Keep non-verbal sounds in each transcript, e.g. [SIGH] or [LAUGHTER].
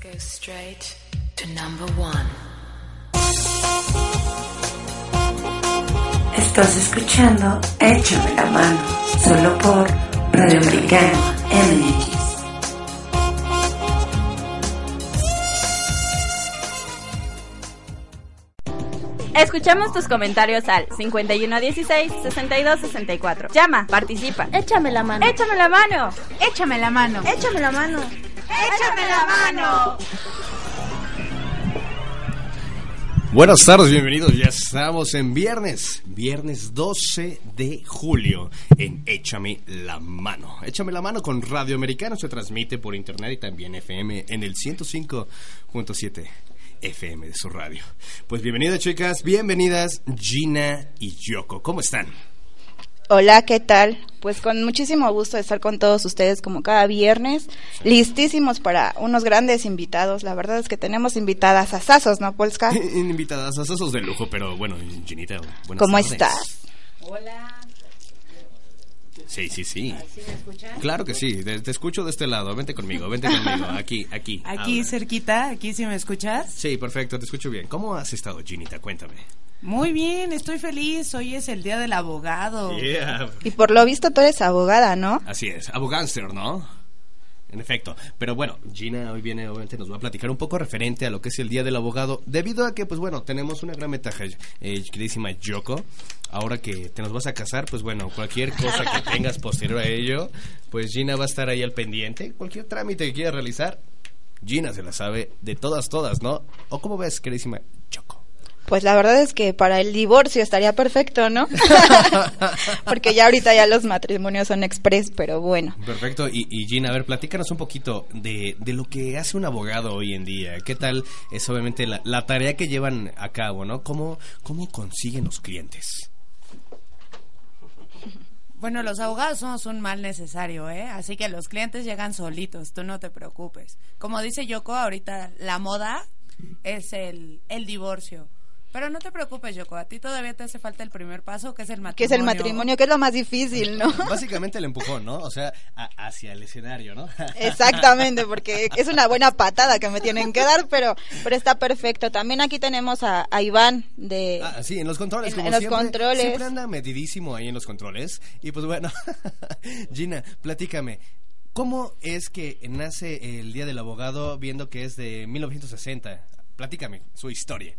Let's go straight to number one. Estás escuchando Échame la mano, solo por Radio Americano MX. Escuchamos tus comentarios al 5116-6264. Llama, participa. Échame la mano. Échame la mano. Échame la mano. Échame la mano. Échame la mano. Buenas tardes, bienvenidos. Ya estamos en viernes, viernes 12 de julio, en Échame la mano. Échame la mano con Radio Americano se transmite por internet y también FM en el 105.7 FM de su radio. Pues bienvenidas, chicas, bienvenidas Gina y Yoko. ¿Cómo están? Hola, ¿qué tal? Pues con muchísimo gusto de estar con todos ustedes como cada viernes, listísimos para unos grandes invitados. La verdad es que tenemos invitadas a Sasos, ¿no, Polska? [LAUGHS] Invitadas a esos de lujo, pero bueno, Ginita, buenas ¿Cómo tardes. estás? Hola. Sí, sí, sí. ¿Sí me? Claro que sí, te, te escucho de este lado. Vente conmigo, vente conmigo. [LAUGHS] Aquí, aquí. Aquí cerquita, aquí si me escuchas. Sí, perfecto, te escucho bien. ¿Cómo has estado, Ginita? Cuéntame. Muy bien, estoy feliz. Hoy es el día del abogado. Yeah. Y por lo visto tú eres abogada, ¿no? Así es, abogánster, ¿no? En efecto. Pero bueno, Gina hoy viene, obviamente, nos va a platicar un poco referente a lo que es el Día del Abogado, debido a que, pues bueno, tenemos una gran ventaja, eh, queridísima Yoko. Ahora que te nos vas a casar, pues bueno, cualquier cosa que [LAUGHS] tengas posterior a ello, pues Gina va a estar ahí al pendiente. Cualquier trámite que quieras realizar, Gina se la sabe de todas, todas, ¿no? ¿O cómo ves, queridísima Yoko? Pues la verdad es que para el divorcio estaría perfecto, ¿no? [LAUGHS] Porque ya ahorita ya los matrimonios son express, pero bueno. Perfecto. Y, y Gina, a ver, platícanos un poquito de, de lo que hace un abogado hoy en día. ¿Qué tal es obviamente la, la tarea que llevan a cabo, ¿no? ¿Cómo, cómo consiguen los clientes? Bueno, los abogados somos un mal necesario, ¿eh? Así que los clientes llegan solitos, tú no te preocupes. Como dice Yoko, ahorita la moda es el, el divorcio. Pero no te preocupes, Yoko, a ti todavía te hace falta el primer paso, que es el matrimonio. Que es el matrimonio, que es lo más difícil, ¿no? [LAUGHS] Básicamente el empujón, ¿no? O sea, a- hacia el escenario, ¿no? [LAUGHS] Exactamente, porque es una buena patada que me tienen que dar, pero, pero está perfecto. También aquí tenemos a, a Iván de... Ah, sí, en los controles, En- como en los siempre. controles. Siempre anda medidísimo ahí en los controles. Y pues bueno, [LAUGHS] Gina, platícame. ¿Cómo es que nace el Día del Abogado viendo que es de 1960? Platícame su historia.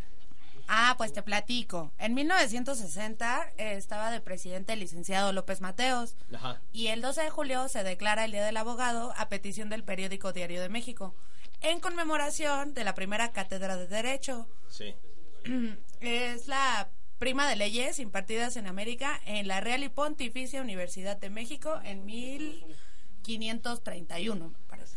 Ah, pues te platico. En 1960 eh, estaba de presidente el licenciado López Mateos. Ajá. Y el 12 de julio se declara el Día del Abogado a petición del periódico Diario de México, en conmemoración de la primera cátedra de Derecho. Sí. [CLEARS THROAT] Es la prima de leyes impartidas en América en la Real y Pontificia Universidad de México en 1531,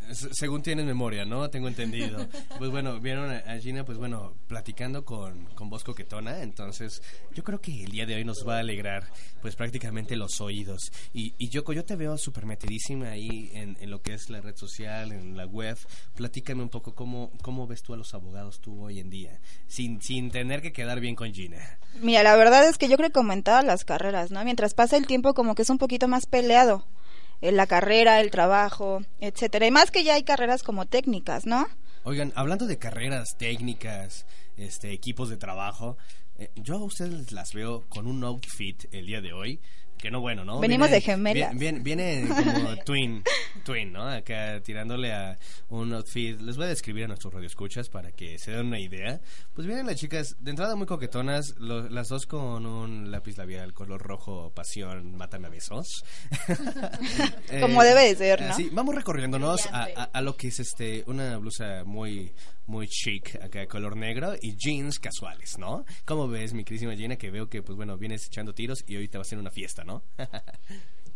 S- Según tienes memoria, ¿no? Tengo entendido. [LAUGHS] Pues bueno, vieron a Gina, pues bueno, platicando con, con voz coquetona. Entonces, yo creo que el día de hoy nos va a alegrar, pues prácticamente los oídos. Y, y Yoko, yo te veo súper metidísima ahí en, en lo que es la red social, en la web. Platícame un poco cómo, cómo ves tú a los abogados tú hoy en día, sin, sin tener que quedar bien con Gina. Mira, la verdad es que yo creo que como en todas las carreras, ¿no? Mientras pasa el tiempo como que es un poquito más peleado. La carrera, el trabajo, etcétera. Y más que ya hay carreras como técnicas, ¿no? Oigan, hablando de carreras técnicas, este, equipos de trabajo, eh, yo a ustedes las veo con un outfit el día de hoy. Que no bueno, ¿no? Venimos de gemelas. Viene, viene como [LAUGHS] twin, twin, ¿no? Acá tirándole a un outfit. Les voy a describir a nuestros radioescuchas para que se den una idea. Pues vienen las chicas, de entrada muy coquetonas, lo- las dos con un lápiz labial color rojo, pasión, mátame a besos. [LAUGHS] Como debe de ser, ¿no? así, vamos recorriéndonos a, a- a lo que es este una blusa muy muy chic acá color negro y jeans casuales, ¿no? ¿Cómo ves, mi queridísima Gina, que veo que pues bueno, vienes echando tiros y hoy te va a hacer una fiesta, ¿no? [LAUGHS]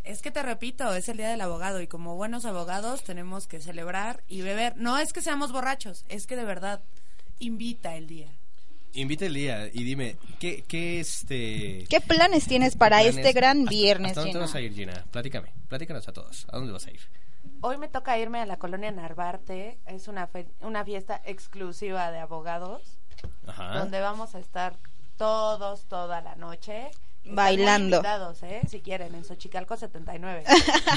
Es que te repito, es el Día del Abogado y como buenos abogados tenemos que celebrar y beber. No es que seamos borrachos, es que de verdad invita el día. Invita el día y dime, ¿qué, qué este ¿Qué planes tienes para planes- este gran hasta- viernes, ¿Hasta dónde Gina? vas a ir, Gina? Platícame, platícanos a todos. ¿A dónde vas a ir? Hoy me toca irme a la colonia Narvarte. Es una, fe- una fiesta exclusiva de abogados Ajá. donde vamos a estar todos toda la noche Están Bailando. invitados, ¿eh? Si quieren, en Xochicalco 79.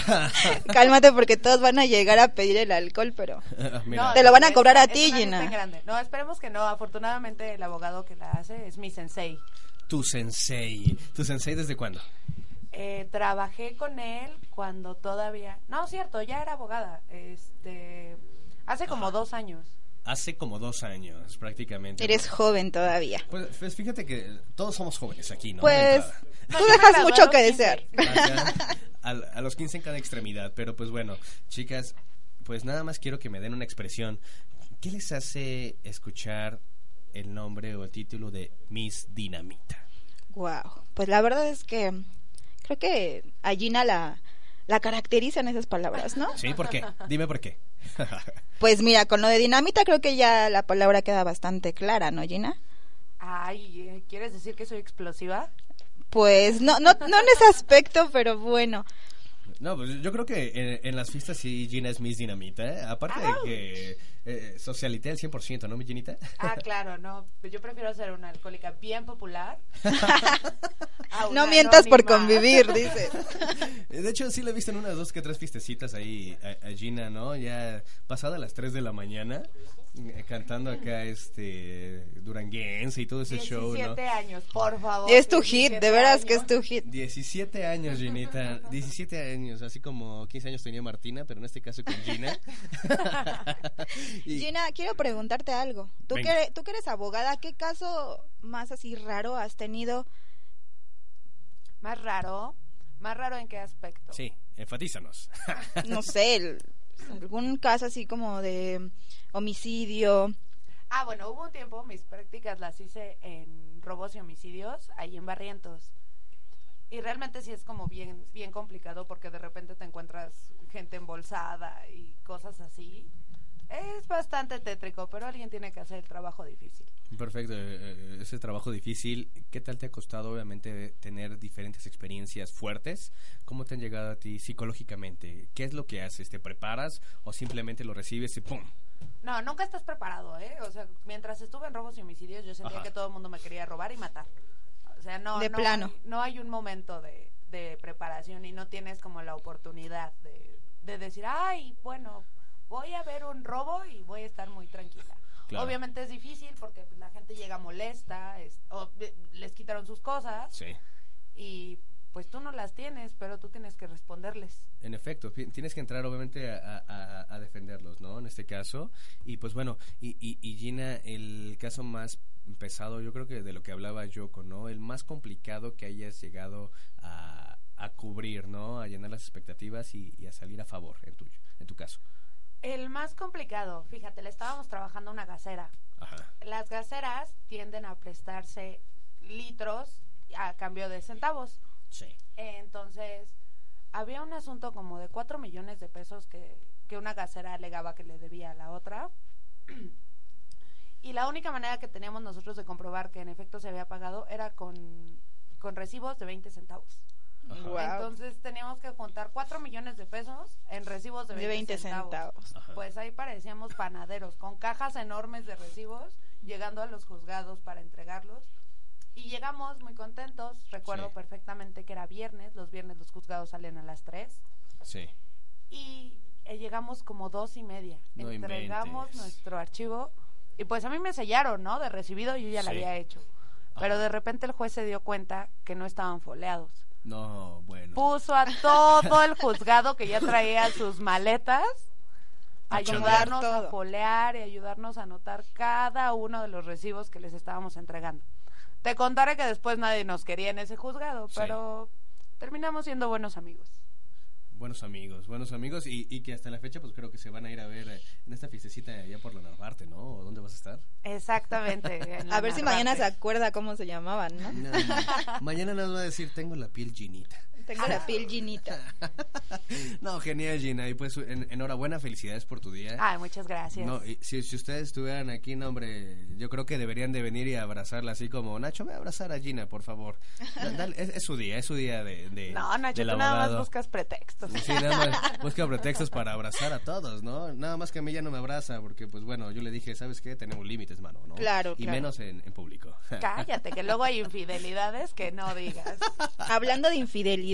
[LAUGHS] Cálmate porque todos van a llegar a pedir el alcohol, pero [LAUGHS] Mira, Te lo van a es- cobrar a ti, Gina. No, esperemos que no. Afortunadamente, el abogado que la hace es mi sensei. tu sensei. ¿Tu sensei desde cuándo? Eh, trabajé con él cuando todavía... No, cierto, ya era abogada. Este... Hace como dos años. Hace como dos años, prácticamente. eres joven todavía. Pues, pues fíjate que todos somos jóvenes aquí, ¿no? Pues tú dejas a mucho que 15. desear. [LAUGHS] Al- a, los 15 en cada extremidad. Pero pues bueno, chicas, pues nada más quiero que me den una expresión. ¿Qué les hace escuchar el nombre o el título de Miss Dinamita? Wow. Pues la verdad es que creo que a Gina la, la caracterizan esas palabras, ¿no? ¿Sí? ¿Por qué? Dime por qué. [LAUGHS] Pues mira, con lo de dinamita creo que ya la palabra queda bastante clara, ¿no, Gina? Ay, eh, ¿quieres decir que soy explosiva? Pues no, no, no en ese aspecto, pero bueno. No, pues yo creo que en, en las fiestas sí Gina es Miss Dinamita. ¿eh? Aparte de que eh, socialité al 100%, ¿no, mi Ginita? Ah, [LAUGHS] claro, no. Yo prefiero ser una alcohólica bien popular. [LAUGHS] No mientas por convivir, [LAUGHS] dice. Eh, De hecho, sí le he visto en unas dos que tres fiestecitas ahí a, a Gina, ¿no? Ya pasada las 3 de la mañana, eh, cantando acá este Duranguense y todo ese show, ¿no? 17 años, por favor. Es tu hit, 17 de veras que es tu hit. 17 años, Ginita. 17 años, así como 15 años tenía Martina, pero en este caso con Gina. Y- Gina, quiero preguntarte algo. Tú Venga. que, tú que eres abogada, ¿qué caso más así raro has tenido? Más raro. ¿Más raro en qué aspecto? Sí, enfatízanos. [LAUGHS] No sé, el- algún caso así como de homicidio. Ah, bueno, hubo un tiempo, mis prácticas las hice en robos y homicidios, ahí en Barrientos. Y realmente sí es como bien, bien complicado porque de repente te encuentras gente embolsada y cosas así. Es bastante tétrico, pero alguien tiene que hacer el trabajo difícil. Perfecto, eh, eh, ese trabajo difícil, ¿qué tal te ha costado obviamente tener diferentes experiencias fuertes? ¿Cómo te han llegado a ti psicológicamente? ¿Qué es lo que haces? ¿Te preparas o simplemente lo recibes y ¡pum! No, nunca estás preparado, ¿eh? O sea, mientras estuve en robos y homicidios, yo sentía Ajá. que todo el mundo me quería robar y matar. O sea, no. De no plano. hay- no hay un momento de, de preparación y no tienes como la oportunidad de, de decir, ay, bueno, voy a ver un robo y voy a estar muy tranquila. Claro. Obviamente es difícil porque pues, la gente llega molesta, es- o, les quitaron sus cosas Sí. y pues tú no las tienes, pero tú tienes que responderles. En efecto, tienes que entrar obviamente a, a- a defenderlos, ¿no? En este caso. Y pues bueno, y, y, y Gina, el caso más pesado, yo creo que de lo que hablaba Yoko, ¿no? El más complicado que hayas llegado a, a cubrir, ¿no? A llenar las expectativas y, y a salir a favor, en tu, en tu caso. El más complicado, fíjate, le estábamos trabajando una gasera. Ajá. Las gaseras tienden a prestarse litros a cambio de centavos. Sí. Entonces, había un asunto como de 4 millones de pesos que, que una gasera alegaba que le debía a la otra. [CLEARS THROAT] Y la única manera que teníamos nosotros de comprobar que en efecto se había pagado era con, con recibos de 20 centavos. Entonces teníamos que juntar 4 millones de pesos en recibos de De 20, 20 centavos. Pues ahí parecíamos panaderos, con cajas enormes de recibos, llegando a los juzgados para entregarlos. Y llegamos muy contentos. Recuerdo Sí. perfectamente que era viernes. Los viernes los juzgados salen a las 3. Sí. Y eh, llegamos como dos y media. No Entregamos inventes. nuestro archivo. Y pues a mí me sellaron, ¿no? De recibido yo ya lo había hecho. Pero de repente el juez se dio cuenta que no estaban foleados. No, bueno. Puso a todo el juzgado que ya traía sus maletas a ayudarnos a todo. folear y ayudarnos a anotar cada uno de los recibos que les estábamos entregando. Te contaré que después nadie nos quería en ese juzgado, Sí. pero terminamos siendo buenos amigos. Buenos amigos, buenos amigos y, y que hasta la fecha pues creo que se van a ir a ver eh, en esta fiestecita allá por la Narvarte, ¿no? ¿O dónde vas a estar? Exactamente. [LAUGHS] A ver si mañana se acuerda cómo se llamaban, ¿no? No, mañana nos va a decir, tengo la piel ginita. Tengo la piel llenita. [LAUGHS] No, genial, Gina. Y pues en- enhorabuena, felicidades por tu día. Ay, muchas gracias. No, y si, si ustedes estuvieran aquí, no, hombre, yo creo que deberían de venir y abrazarla así como, Nacho, ve a abrazar a Gina, por favor. [LAUGHS] Dale, es, es su día, es su día de... de no, Nacho, del tú nada más buscas pretextos. Sí, nada más [LAUGHS] busca pretextos para abrazar a todos, ¿no? Nada más que a mí ya no me abraza, porque pues bueno, yo le dije, ¿sabes qué? Tenemos límites, mano, ¿no? Claro, Y claro. menos en, en público. Cállate, que luego hay infidelidades que no digas. Hablando de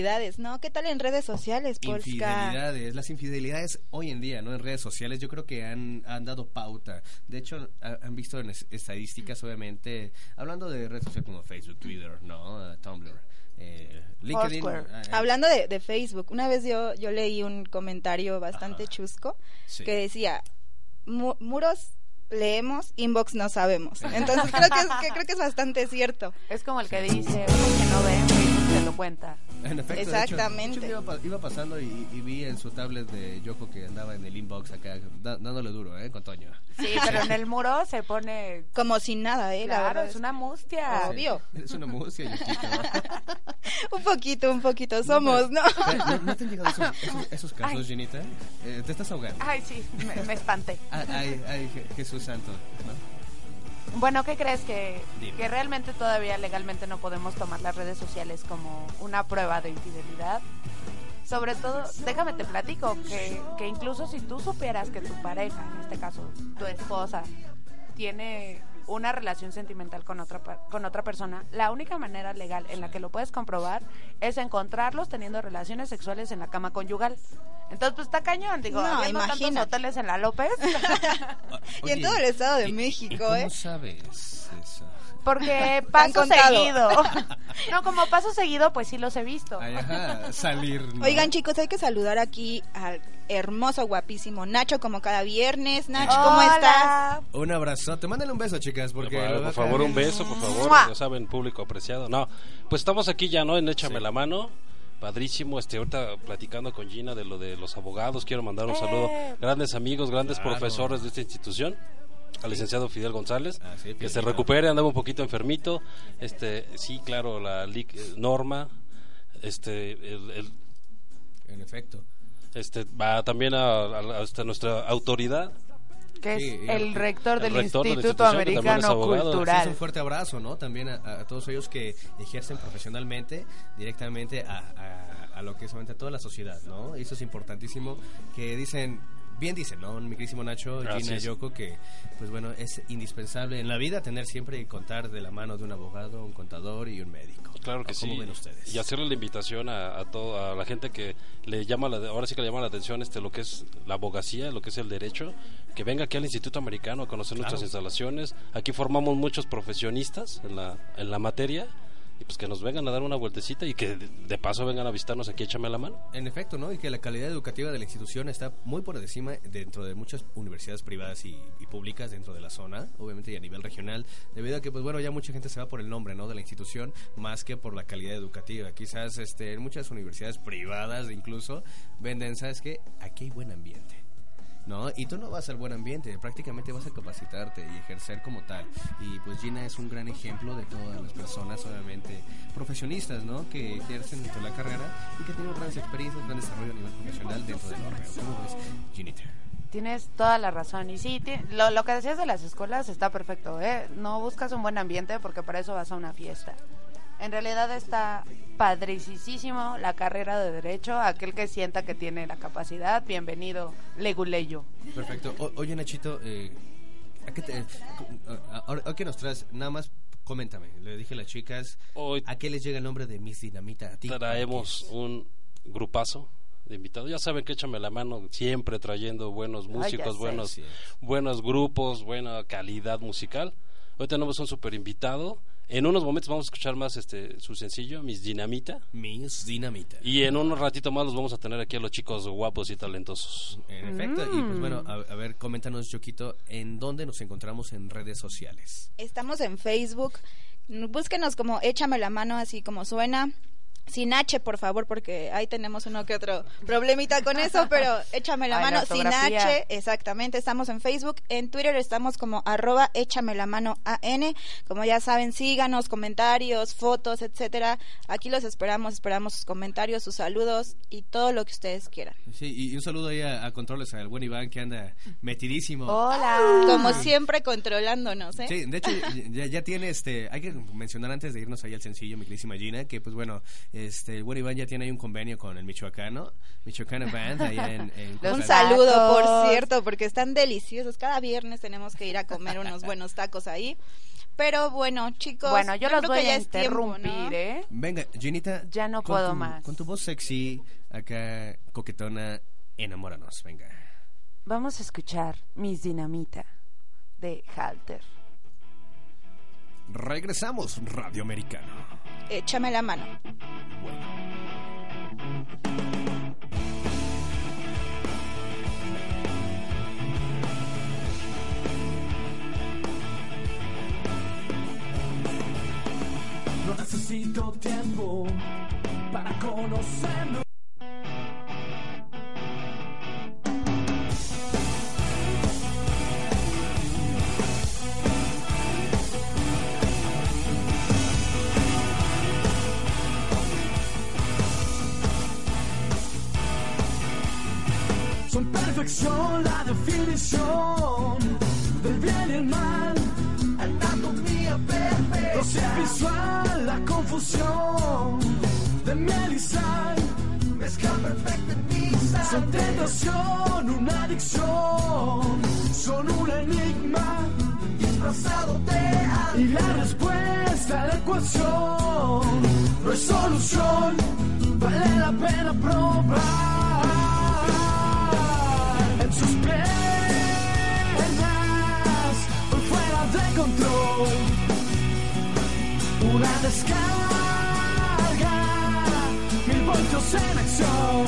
infidelidades, ¿no? ¿Qué tal en redes sociales, Polska? Infidelidades, las infidelidades hoy en día, ¿no? En redes sociales, yo creo que han, han dado pauta. De hecho, ha- han visto en es- estadísticas, obviamente, hablando de redes sociales como Facebook, Twitter, ¿no? Uh, Tumblr, eh, LinkedIn. Ah, eh, Hablando de, de Facebook, una vez yo, yo leí un comentario bastante Ajá. chusco Sí. que decía, "Mu- muros leemos, inbox no sabemos. [LAUGHS] Entonces creo que, es, que creo que es bastante cierto. Es como el que dice, uno que no ve, te lo cuenta. En efecto, de hecho- Exactamente. de hecho, iba, iba pasando y, y vi en su tablet de Yoko que andaba en el inbox acá, da- dándole duro, ¿eh? Con Toño. Sí, [LAUGHS] pero en el muro se pone... Como sin nada, ¿eh? La Claro, verdad es una mustia. Obvio. Es una Yokito. [LAUGHS] Un poquito, un poquito somos, ¿no? ¿No, no te han llegado esos, esos, esos casos, Ay. Ginita? Eh, te estás ahogando. Ay, sí, me, me espanté. Ay, ay, ay, Je- Jesús Santo, ¿no? Bueno, ¿qué crees? Que, que realmente todavía legalmente no podemos tomar las redes sociales como una prueba de infidelidad. Sobre todo, déjame te platico, que, que incluso si tú supieras que tu pareja, en este caso tu esposa, tiene una relación sentimental con otra, pa- con otra persona, la única manera legal en la que lo puedes comprobar es encontrarlos teniendo relaciones sexuales en la cama conyugal. Entonces, pues está cañón, digo, No, habiendo tantos hoteles en la López. [LAUGHS] Y en todo el Estado de ¿y- y- México, ¿y ¿Cómo ¿eh? sabes eso? Porque [LAUGHS] paso seguido. [LAUGHS] No, como paso seguido, pues sí los he visto. Ay, ajá, salir. ¿no? Oigan, chicos, hay que saludar aquí al hermoso, guapísimo Nacho, como cada viernes. Nacho, ¿cómo Hola. estás? Un abrazote. Mándale un beso, chicas, porque... Por, favor, un beso, por favor. ¡Mua! Ya saben, público apreciado. No, pues estamos aquí ya, ¿no? En Échame Sí. la mano. Padrísimo, este, ahorita platicando con Gina de lo de los abogados. Quiero mandar un saludo. Eh. Grandes amigos, grandes Claro. profesores de esta institución. Al licenciado Fidel González, Ah, sí, que se recupere, andaba un poquito enfermito. Este, sí, claro, la LIC, eh, Norma, este, el- el, En efecto. este, va también a, a- hasta nuestra autoridad. Que es Sí, y- el rector el del rector de la Instituto es Americano abogado. Sí, es Cultural. un fuerte abrazo, ¿no? También a, a todos ellos que ejercen profesionalmente directamente a, a- a lo que es a toda la sociedad, ¿no? Y eso es importantísimo que dicen, bien dicen, ¿no? Mi querísimo Nacho, Así Gina. Yoko, que pues bueno, es indispensable en la vida tener siempre y contar de la mano de un abogado, un contador y un médico. Claro que ¿O sí. ¿Cómo ven ustedes? Y hacerle la invitación a, a todo, a la gente que le llama la, ahora sí que le llama la atención este lo que es la abogacía, lo que es el derecho, que venga aquí al Instituto Americano a conocer Claro. nuestras instalaciones. Aquí formamos muchos profesionistas en la, en la materia pues que nos vengan a dar una vueltecita y que de, paso vengan a visitarnos aquí, échame la mano. En efecto, ¿no? Y que la calidad educativa de la institución está muy por encima dentro de muchas universidades privadas y, y públicas dentro de la zona, obviamente y a nivel regional, debido a que, pues bueno, ya mucha gente se va por el nombre, ¿no? De la institución, más que por la calidad educativa. Quizás este, en muchas universidades privadas incluso venden, ¿sabes qué? Aquí hay buen ambiente. ¿No? Y tú no vas al buen ambiente, prácticamente vas a capacitarte y ejercer como tal. Y pues Gina es un gran ejemplo de todas las personas, obviamente, profesionistas, ¿no? Que ejercen dentro de la carrera y que tienen grandes experiencias, gran desarrollo a nivel profesional dentro del órgano. ¿Cómo ves? Tienes toda la razón. Y sí, lo, lo que decías de las escuelas está perfecto. ¿eh? No buscas un buen ambiente porque para eso vas a una fiesta. En realidad está padricísimo la carrera de Derecho. Aquel que sienta que tiene la capacidad, bienvenido, leguleyo. Perfecto. O- oye, Nachito, eh, ¿a qué te, a- ahora, ¿a qué nos traes? Nada más, coméntame. Le dije a las chicas, Hoy ¿a qué les llega el nombre de Miss Dinamita? ¿A ti? traemos un grupazo de invitados. Ya saben que échame la mano siempre trayendo buenos músicos, buenos, buenos grupos, buena calidad musical. Hoy tenemos un super invitado. En unos momentos vamos a escuchar más este su sencillo, Miss Dinamita. Miss Dinamita. Y en un ratito más los vamos a tener aquí a los chicos guapos y talentosos. En efecto, y pues bueno, a, a ver, coméntanos, Choquito, ¿en dónde nos encontramos en redes sociales? Estamos en Facebook. Búsquenos como Échame la mano, así como suena. Sin H, por favor, porque ahí tenemos uno que otro problemita con eso, pero échame la [LAUGHS] Ay, la mano sin ortografía. H, exactamente. Estamos en Facebook, en Twitter estamos como arroba échame la mano AN. Como ya saben, síganos, comentarios, fotos, etcétera. Aquí los esperamos, esperamos sus comentarios, sus saludos y todo lo que ustedes quieran. Sí, y y un saludo ahí a, a controles al buen Iván que anda metidísimo. Hola. Como siempre, controlándonos, ¿eh? Sí, de hecho ya, ya tiene este, hay que mencionar antes de irnos ahí al sencillo, mi queridísima Gina, que pues bueno, este, el buen Iván ya tiene ahí un convenio con el Michoacano, Michoacano Band, allá en, en Un saludo, por cierto, porque están deliciosos. Cada viernes tenemos que ir a comer unos buenos tacos ahí. Pero bueno, chicos. Bueno, yo los creo voy que a es tiempo, ¿no? interrumpir, ¿eh? Venga, Ginita. Ya no puedo tu- más. Con tu voz sexy, acá coquetona, enamóranos, venga. Vamos a escuchar Miss Dinamita de Halter. Regresamos, Radio Americano. Échame la mano. No necesito tiempo para conocerlo. Son perfección la definición del bien y el mal. Anatomía perfecta. Dosis visual, la confusión de miel y sal. Mezcla perfecta en mi sangre. Son tentación, una adicción. Son un enigma disfrazado de arte. Y la respuesta a la ecuación no es solución. Vale la pena probar descarga mil voltios en acción.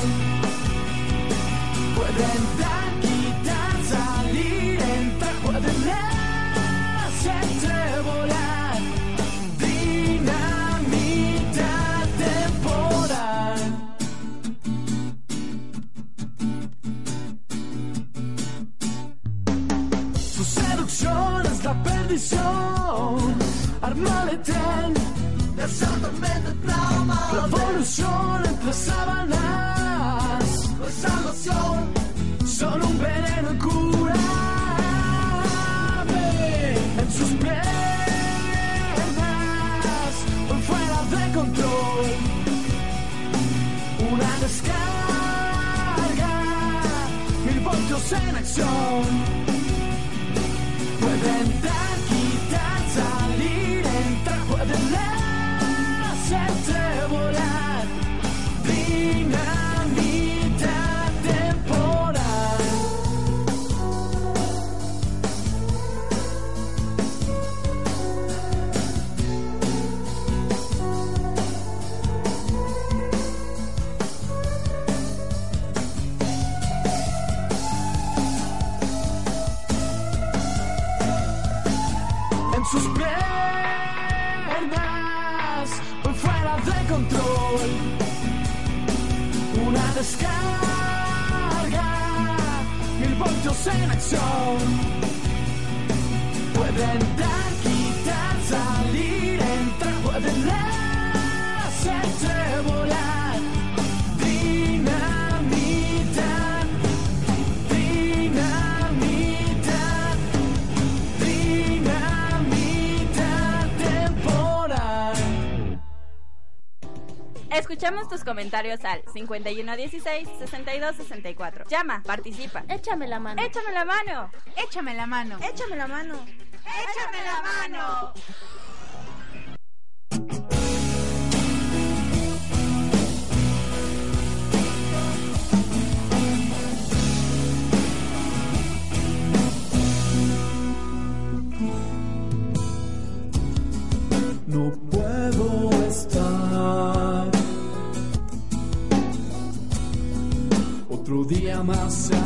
Pueden dar quitar salir entrar pueden hacerte volar. Dinamita temporal. Su seducción es la perdición, arma letal, La evolución entre sábanas, la salvación, son un veneno incurable. En sus piernas, fuera de control, una descarga, mil voltios en acción. Pueden dar, voltios Escuchamos tus comentarios al 5116-6264. Llama, participa. Échame la mano. Échame la mano. Échame la mano. Échame la mano. Échame la mano. Día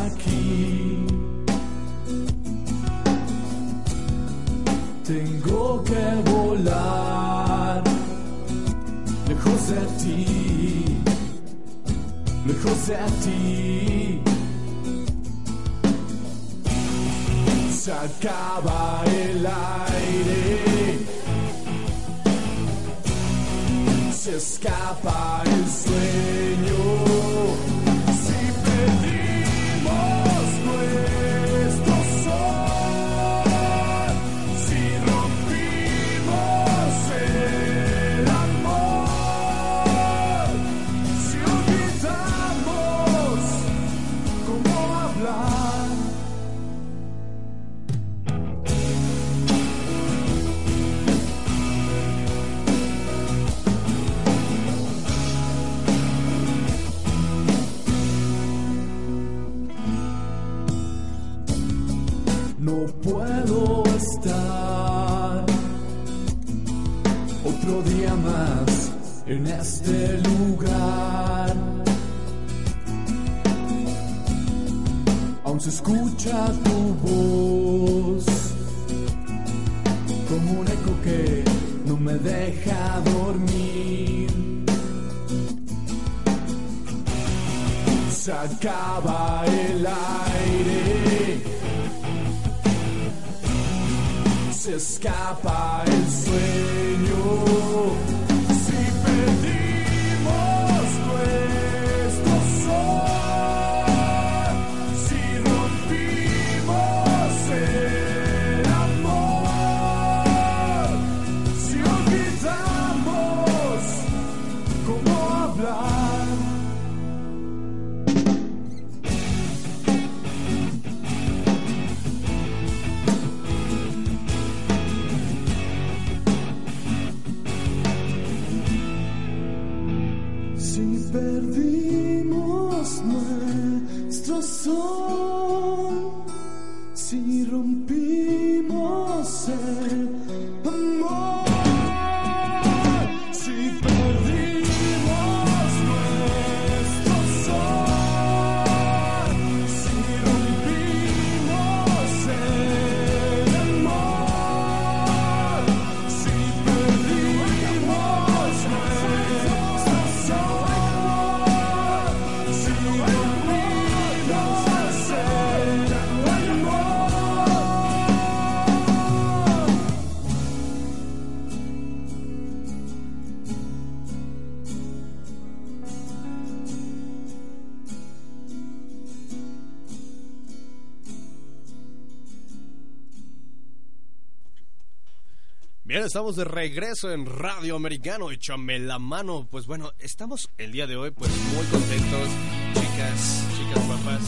estamos de regreso en Radio Americano, échame la mano. Pues bueno, estamos el día de hoy pues muy contentos, chicas, chicas guapas,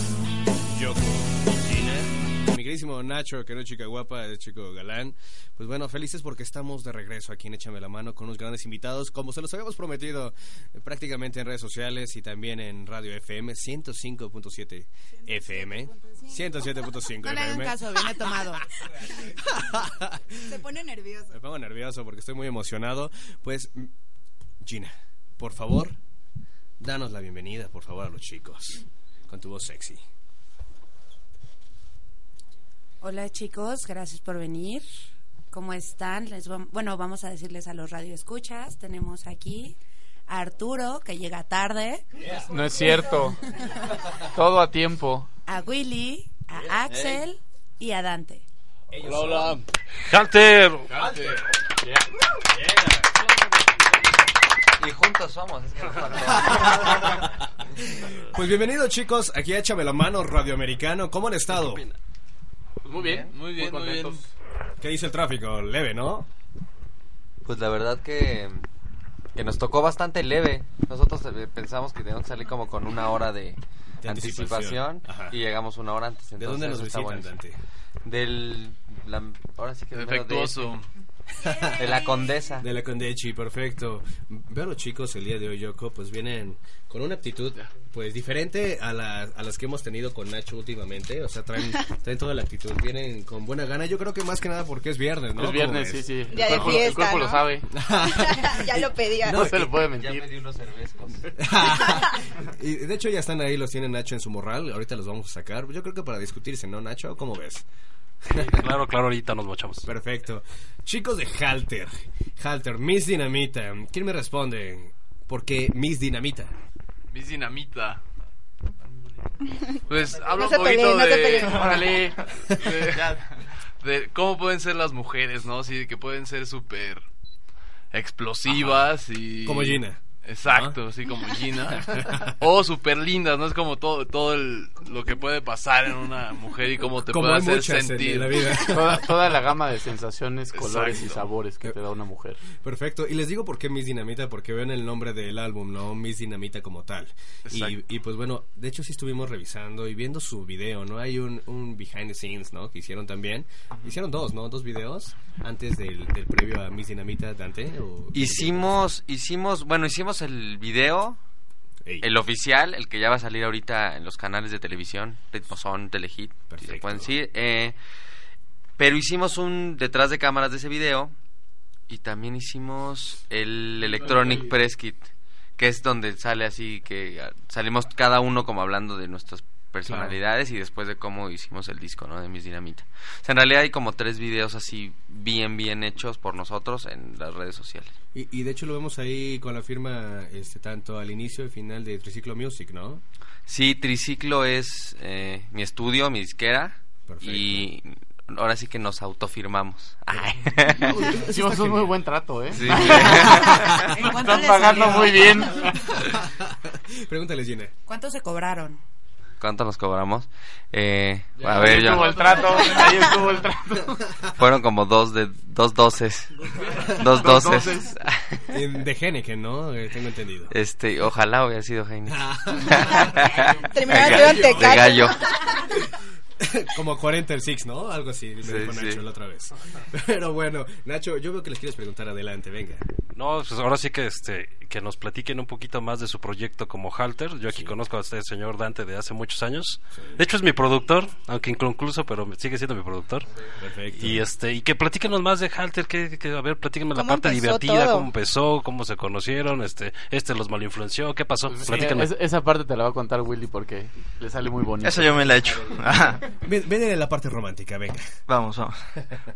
queridísimo Nacho, que no es chica guapa, es chico galán. Pues bueno, felices porque estamos de regreso aquí en Échame la mano con unos grandes invitados, como se los habíamos prometido eh, prácticamente en redes sociales y también en Radio FM 105.7 FM. 107.5 No le hagan FM. caso, viene tomado. [LAUGHS] Se pone nervioso. Me pongo nervioso porque estoy muy emocionado. Pues, Gina, por favor, danos la bienvenida, por favor, a los chicos. Con tu voz sexy. Hola chicos, gracias por venir. ¿Cómo están? Les vam- bueno, vamos a decirles a los radioescuchas. Tenemos aquí a Arturo, que llega tarde, No es cierto. Todo a tiempo. a Willy, a Axel y a Dante. Hola, hola. Hunter. Y juntos somos, es que. [LAUGHS] Pues bienvenidos, chicos, aquí a Échame la mano, radioamericano. ¿Cómo han estado? Pues muy bien, muy bien, muy bien. contentos. ¿Qué dice el tráfico? Leve, ¿no? Pues la verdad que, que nos tocó bastante leve. Nosotros eh, pensamos que teníamos que salir como con una hora de, De anticipación, anticipación. Y llegamos una hora antes. ¿De dónde nos entonces visitan. Dante? Del... La, ahora sí que... Defectuoso. De, [LAUGHS] de la Condesa. De la Condechi, perfecto. Veo a los chicos el día de hoy, Yoko, pues vienen con una actitud pues diferente a, la- a las que hemos tenido con Nacho últimamente. O sea, traen, [LAUGHS] traen toda la actitud, vienen con buena gana. Yo creo que más que nada porque es viernes, ¿no? Es viernes, ¿Cómo sí, sí. El Ya cuerpo, el fiesta, cuerpo lo sabe. [LAUGHS] ya lo pedía. No se le puede Ya mentir. me di unos cervezcos. y de hecho ya están ahí, los tiene Nacho en su morral. Ahorita los vamos a sacar. Yo creo que para discutirse, ¿no, Nacho? ¿Cómo ves? [LAUGHS] Claro, claro, ahorita nos mochamos. Perfecto. Chicos de Halter. Halter, Miss Dinamita. ¿Quién me responde? ¿Por qué Miss Dinamita? Miss Dinamita. [LAUGHS] Pues habla No un poquito peleen, no de, peleen. órale, de, [LAUGHS] de cómo pueden ser las mujeres, ¿no? Sí, que pueden ser súper explosivas y... Como Gina. Exacto, ¿no? sí, como Gina. [LAUGHS] o súper lindas, ¿no? Es como todo todo el- lo que puede pasar en una mujer y cómo te Como puede hacer sentir. la vida. Toda, toda la gama de sensaciones, colores y sabores que te da una mujer. Perfecto. Y les digo por qué Miss Dinamita, porque ven el nombre del álbum, ¿no? Miss Dinamita como tal. Y, Exacto. y, pues bueno, de hecho sí estuvimos revisando y viendo su video, ¿no? Hay un, un behind the scenes, ¿no? Que hicieron también. Hicieron dos, ¿no? Dos videos antes del, del previo a Miss Dinamita, Dante. o- Hicimos, hicimos, bueno, hicimos el video, Ey. el oficial, el que ya va a salir ahorita en los canales de televisión, Ritmo Son, Telehit, si se pueden decir. eh, pero hicimos un detrás de cámaras de ese video y también hicimos el Electronic Press Kit, que es donde sale así que salimos cada uno como hablando de nuestras personalidades y después de cómo hicimos el disco, ¿no? De Miss Dinamita. O sea, en realidad hay como tres videos así bien, bien hechos por nosotros en las redes sociales. Y, y de hecho lo vemos ahí con la firma este, tanto al inicio y final de Triciclo Music, ¿no? Sí, Triciclo es eh, mi estudio, mi disquera. Perfecto. Y ahora sí que nos autofirmamos. Ay. [LAUGHS] Hicimos un muy buen trato, ¿eh? Sí. [LAUGHS] ¿En cuánto Están pagando salió? muy bien. [LAUGHS] Pregúntale, Gina. ¿Cuánto se cobraron? ¿Cuánto nos cobramos? Eh, a Ahí ver, estuvo ya. el trato, ahí estuvo el trato. [LAUGHS] Fueron como dos de dos doces. Dos doces. [LAUGHS] De Henneken, ¿no? Eh, tengo entendido. Este, ojalá hubiera sido Heine. [LAUGHS] Terminaron de gallo. [LAUGHS] Como 40 el Six, ¿no? Algo así, me Sí, dijo sí. Nacho la otra vez. [LAUGHS] Pero bueno, Nacho, yo veo que les quieres preguntar adelante, venga. No, pues ahora sí que este que nos platiquen un poquito más de su proyecto como Halter. Yo aquí conozco a este señor Dante de hace muchos años. De hecho es mi productor, aunque inconcluso, pero sigue siendo mi productor. Perfecto. Y este y que platíquenos más de Halter, que, que- a ver, platíquenme la ¿Cómo parte divertida, todo? cómo empezó, cómo se conocieron, este este los malinfluenció, ¿qué pasó? Sí, Platíquenme. es- esa parte te la va a contar Willy porque le sale muy bonito. Eso yo me la he hecho. [LAUGHS] Ven, ven en la parte romántica, venga. vamos, vamos.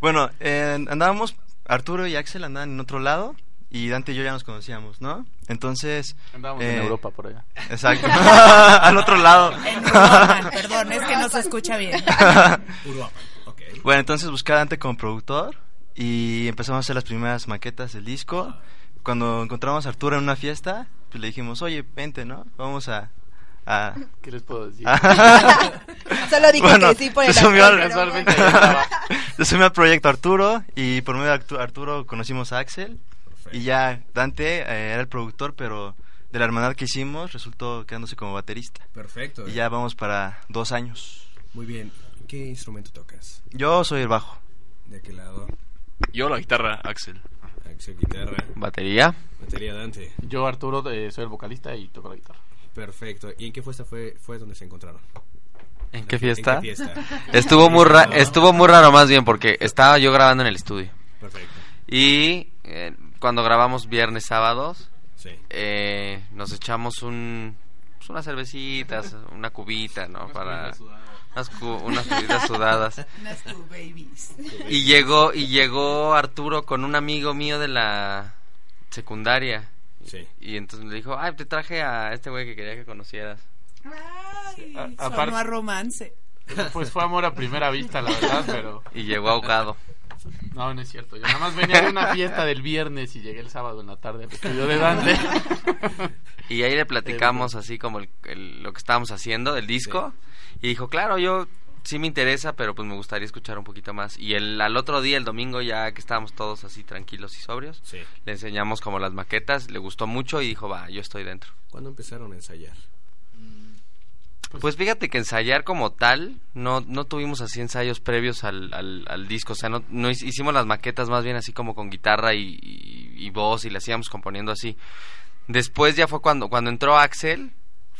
Bueno, eh, andábamos, Arturo y Axel andaban en otro lado y Dante y yo ya nos conocíamos, ¿no? Entonces... Andábamos eh, en Europa por allá. Exacto. [LAUGHS] [LAUGHS] Al otro lado. En Uruapan, perdón, es que no se escucha bien. [LAUGHS] Uruapan, ok. Bueno, entonces busqué a Dante como productor y empezamos a hacer las primeras maquetas del disco. Cuando encontramos a Arturo en una fiesta, pues le dijimos, oye, vente, ¿no? Vamos a... a... ¿Qué les puedo decir? [LAUGHS] Solo dijo Bueno, que sí por el se sumió al-. [LAUGHS] Se sumió al proyecto Arturo y por medio de Artu- Arturo conocimos a Axel y ya Dante eh, era el productor, pero de la hermandad que hicimos resultó quedándose como baterista. Perfecto. Y ya vamos para dos años. Muy bien. ¿Qué instrumento tocas? Yo soy el bajo. ¿De qué lado? Yo la guitarra, Axel. Axel, guitarra. Batería. Batería, Dante. Yo, Arturo, eh, soy el vocalista y toco la guitarra. Perfecto. ¿Y en qué fiesta fue, fue donde se encontraron? ¿En qué fiesta? ¿En qué fiesta? [LAUGHS] Estuvo muy ra- [LAUGHS] estuvo muy raro más bien porque estaba yo grabando en el estudio. Perfecto. Y eh, cuando grabamos viernes, sábados, Sí. eh, nos echamos un, pues unas cervecitas, una cubita, ¿no? Para unas, cu- unas cubitas sudadas. [LAUGHS] Unas two babies. Y llegó y llegó Arturo con un amigo mío de la secundaria. Sí. Y entonces le dijo, ay, te traje a este güey que quería que conocieras. Ay, A- sonó aparte- a romance. Pues fue amor a primera vista, la verdad, pero... Y llegó ahogado. No, no es cierto. Yo nada más venía de una fiesta del viernes y llegué el sábado en la tarde al estudio de Dante. Y ahí le platicamos así como el- el- lo que estábamos haciendo, el disco. Y dijo, claro, yo sí me interesa, pero pues me gustaría escuchar un poquito más. Y el, al otro día, el domingo, ya que estábamos todos así tranquilos y sobrios, Sí. le enseñamos como las maquetas, le gustó mucho y dijo, va, yo estoy dentro. ¿Cuándo empezaron a ensayar? Pues fíjate que ensayar como tal, no, no tuvimos así ensayos previos al, al, al disco, o sea, no, no hic- hicimos las maquetas más bien así como con guitarra y, y- y voz y las íbamos componiendo así. Después ya fue cuando, cuando entró Axel,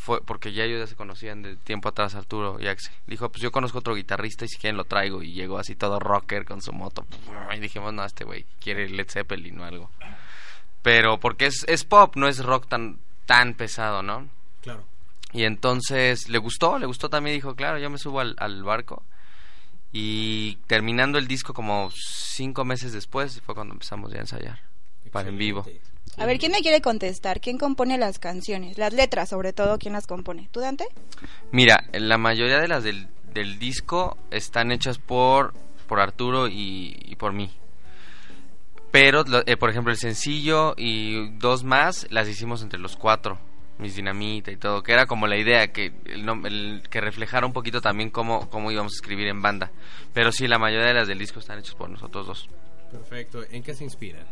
fue porque ya ellos ya se conocían de tiempo atrás Arturo y Axel. Dijo, pues yo conozco otro guitarrista y si quieren lo traigo y llegó así todo rocker con su moto. Y dijimos, no, este güey quiere Led Zeppelin o algo. Pero porque es, es pop, no es rock tan, tan pesado, ¿no? Claro. Y entonces le gustó, le gustó también, dijo, claro, yo me subo al, al barco. Y terminando el disco como cinco meses después fue cuando empezamos ya a ensayar. para en vivo. A ver, ¿quién me quiere contestar? ¿Quién compone las canciones? Las letras, sobre todo, ¿quién las compone? ¿Tú, Dante? Mira, la mayoría de las del, del disco están hechas por, por Arturo y, y por mí. Pero, lo- eh, por ejemplo, el sencillo y dos más las hicimos entre los cuatro. Mis dinamita y todo, que era como la idea, que el, el- que reflejara un poquito también cómo, cómo íbamos a escribir en banda. Pero sí, la mayoría de las del disco están hechas por nosotros dos. Perfecto. ¿En qué se inspiran?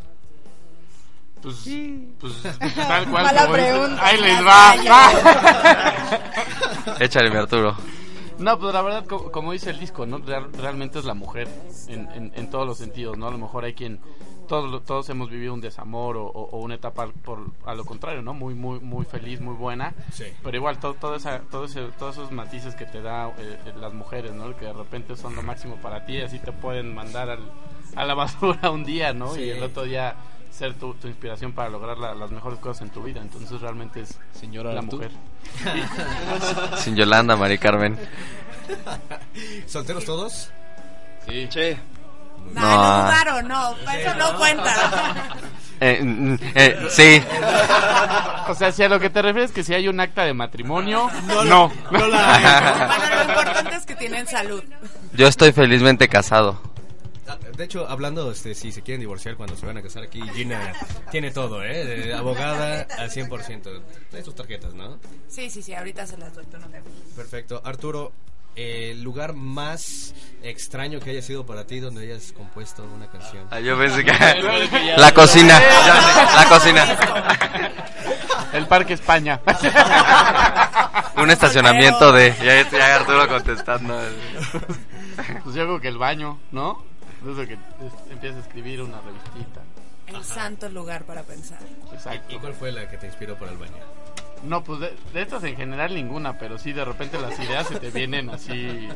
Pues, [LAUGHS] pues tal cual. Mala como dice. pregunta. Ahí les va. [LAUGHS] Échale, mi Arturo. No, pues la verdad, co- como, dice el disco, ¿no? Real- realmente es la mujer en, en, en todos los sentidos, ¿no? A lo mejor hay quien, todos, lo- todos hemos vivido un desamor o, o- o una etapa por, a lo contrario, ¿no? Muy, muy, muy feliz, muy buena. Sí. Pero igual, todo, todo esa, todo ese- todos esos matices que te da eh, eh, las mujeres, ¿no? Que de repente son lo máximo para ti, así te pueden mandar al, a la basura un día, ¿no? Sí. Y el otro día ser tu, tu inspiración para lograr la- las mejores cosas en tu vida. Entonces realmente es Señora, la mujer. [LAUGHS] Sin Yolanda, Mari Carmen. ¿Solteros todos? Sí. No, No. lo dudaron, no, eso no cuenta. [LAUGHS] Eh, mm, eh, sí. O sea, si a lo que te refieres que si hay un acta de matrimonio, No, no. no la [LAUGHS] hay. Bueno, lo importante es que tienen salud. Yo estoy felizmente casado. Ah, De hecho, hablando, este, si se quieren divorciar cuando se van a casar aquí, Gina tiene todo, ¿eh? De abogada al 100%. Trae sus tarjetas, ¿no? Sí, sí, sí, ahorita se las doy, tú no te Perfecto. Arturo, eh, el lugar más extraño que haya sido para ti donde hayas compuesto una canción. Ah, yo pensé que... [LAUGHS] La cocina. [LAUGHS] La cocina. El Parque España. [LAUGHS] Un estacionamiento de... Ya, ya Arturo contestando. Pues yo creo que el baño, ¿no? Eso que es- empieza a escribir una revistita. El santo lugar para pensar. Exacto. ¿Y cuál fue la que te inspiró para el baño? No, pues de, de estas en general ninguna, pero sí de repente las ideas se te vienen así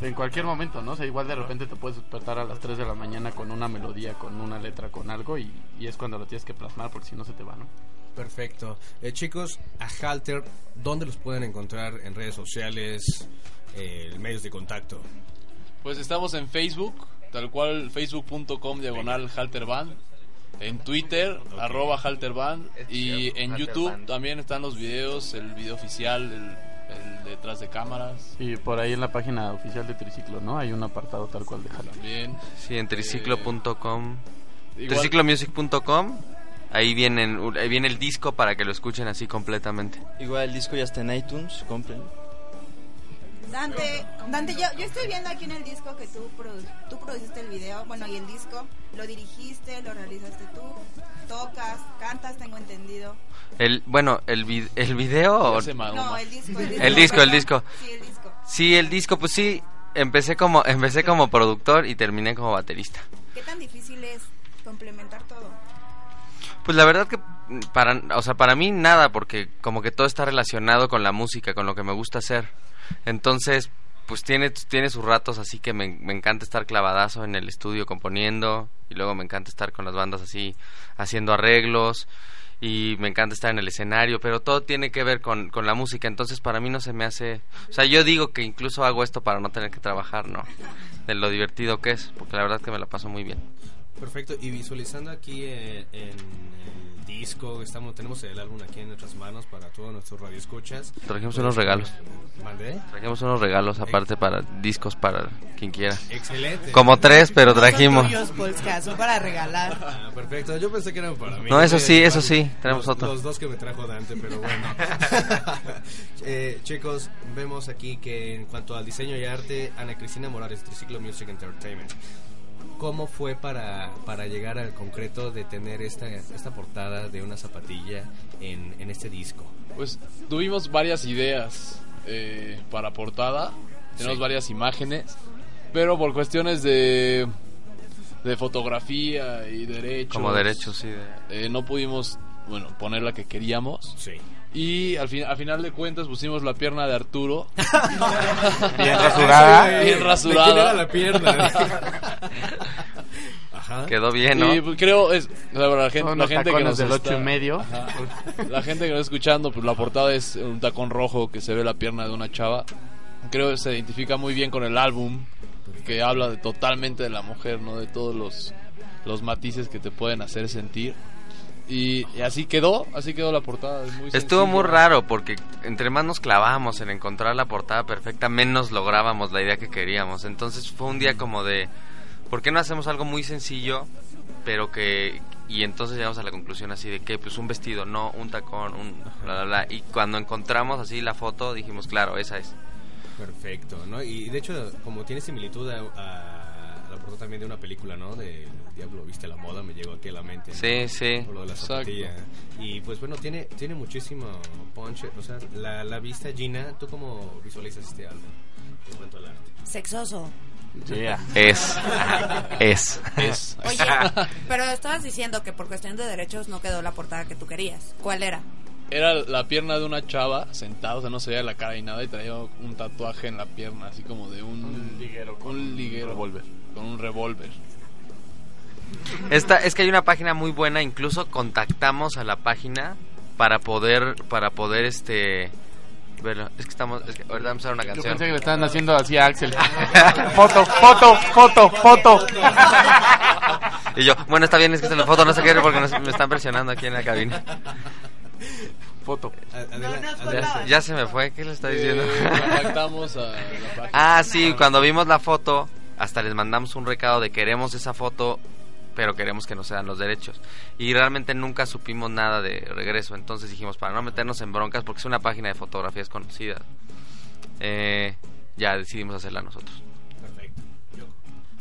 en cualquier momento, ¿no? O sea, igual de repente te puedes despertar a las 3 de la mañana con una melodía, con una letra, con algo y, y es cuando lo tienes que plasmar porque si no se te va, ¿no? Perfecto. Eh, chicos, a Halter, ¿dónde los pueden encontrar en redes sociales, eh, medios de contacto? Pues estamos en Facebook, tal cual facebook.com diagonal halterband. En Twitter, arroba halterband. Y en YouTube también están los videos, el video oficial, el, el detrás de cámaras. Y por ahí en la página oficial de Triciclo, ¿no? Hay un apartado tal cual de Jala. También. Sí, en triciclo.com. Igual- Triciclomusic.com. Ahí, vienen, ahí viene el disco para que lo escuchen así completamente. Igual el disco ya está en iTunes, compren. Dante, Dante yo, yo estoy viendo aquí en el disco que tú, produ- tú produciste el video, bueno, y el disco, lo dirigiste, lo realizaste tú, tocas, cantas, tengo entendido. El, bueno, el, vi- el video... No, el disco, el disco. El disco, el perdón. disco. Sí, el disco. Sí, el disco, pues sí, empecé como, empecé como productor y terminé como baterista. ¿Qué tan difícil es complementar todo? Pues la verdad que para, o sea, para mí nada, porque como que todo está relacionado con la música, con lo que me gusta hacer. Entonces, pues tiene, tiene sus ratos así que me, me encanta estar clavadazo en el estudio componiendo y luego me encanta estar con las bandas así haciendo arreglos y me encanta estar en el escenario, pero todo tiene que ver con, con la música, entonces para mí no se me hace... O sea, yo digo que incluso hago esto para no tener que trabajar, ¿no? De lo divertido que es, porque la verdad que me la paso muy bien. Perfecto, y visualizando aquí en, en el disco, estamos, tenemos el álbum aquí en nuestras manos para todos nuestros radioescuchas. Trajimos unos regalos. ¿Mandé? Trajimos unos regalos aparte para discos para quien quiera. Excelente. Como tres, pero trajimos. Son tuyos, Polska, son para regalar. Ah, perfecto, yo pensé que eran para mí. No, eso sí, Eh, eso sí, tenemos los, otro. Los dos que me trajo Dante, pero bueno. [LAUGHS] [LAUGHS] Eh, chicos, vemos aquí que en cuanto al diseño y arte, Ana Cristina Morales, Triciclo Music Entertainment. ¿Cómo fue para, para llegar al concreto de tener esta, esta portada de una zapatilla en, en este disco? Pues tuvimos varias ideas eh, para portada, tenemos Sí. varias imágenes, pero por cuestiones de, de fotografía y derechos. Como derechos, sí. eh, no pudimos, bueno, poner la que queríamos. Sí. Y al, fin, al final de cuentas pusimos la pierna de Arturo. [LAUGHS] Bien [LAUGHS] rasurada. Bien ¿De rasurada. quién era la pierna? [LAUGHS] Ajá. Quedó bien, ¿no? Y pues, creo es o sea, para la gente, la gente que nos del está- y medio. Ajá. la gente que nos está escuchando, pues la portada es un tacón rojo que se ve la pierna de una chava. Creo que se identifica muy bien con el álbum que habla de, totalmente de la mujer, no de todos los los matices que te pueden hacer sentir. Y, y así quedó, así quedó la portada. es muy Estuvo sencillo. muy raro porque entre más nos clavábamos en encontrar la portada perfecta, menos lográbamos la idea que queríamos. Entonces fue un día como de, ¿por qué no hacemos algo muy sencillo, pero que... Y entonces llegamos a la conclusión así de que, pues un vestido, no un tacón, un bla, bla, bla. Y cuando encontramos así la foto, dijimos, claro, esa es. Perfecto, ¿no? Y de hecho, como tiene similitud a, a la portada también de una película, ¿no? De Diablo Viste la Moda, me llegó aquí a la mente. ¿no? Sí, sí. Por lo de la zapatilla. Y pues bueno, tiene, tiene muchísimo punch. O sea, la, la vista, Gina, ¿tú cómo visualizas este álbum en cuanto al arte? Sexoso. Es. Es. Es. Oye, pero estabas diciendo que por cuestión de derechos no quedó la portada que tú querías. ¿Cuál era? Era la pierna de una chava sentada, o sea, no se veía la cara y nada, y traía un tatuaje en la pierna, así como de un, Un liguero con un liguero revólver. Con un revólver. Esta, es que hay una página muy buena, incluso contactamos a la página para poder, para poder este verlo. Es que estamos, es que ahorita vamos a hacer una Yo canción. pensé que le estaban haciendo así a Axel. [LAUGHS] foto, foto, foto, foto. [LAUGHS] Y yo, bueno, está bien, es que se la foto no se quiere porque nos- me están presionando aquí en la cabina. Foto. Ya, ya se me fue, ¿qué le está diciendo? Eh, contactamos a la página. ah, sí, cuando vimos la foto, hasta les mandamos un recado de queremos esa foto, pero queremos que nos sean los derechos. Y realmente nunca supimos nada de regreso, entonces dijimos, para no meternos en broncas, porque es una página de fotografías conocida, eh, ya decidimos hacerla nosotros. Perfecto.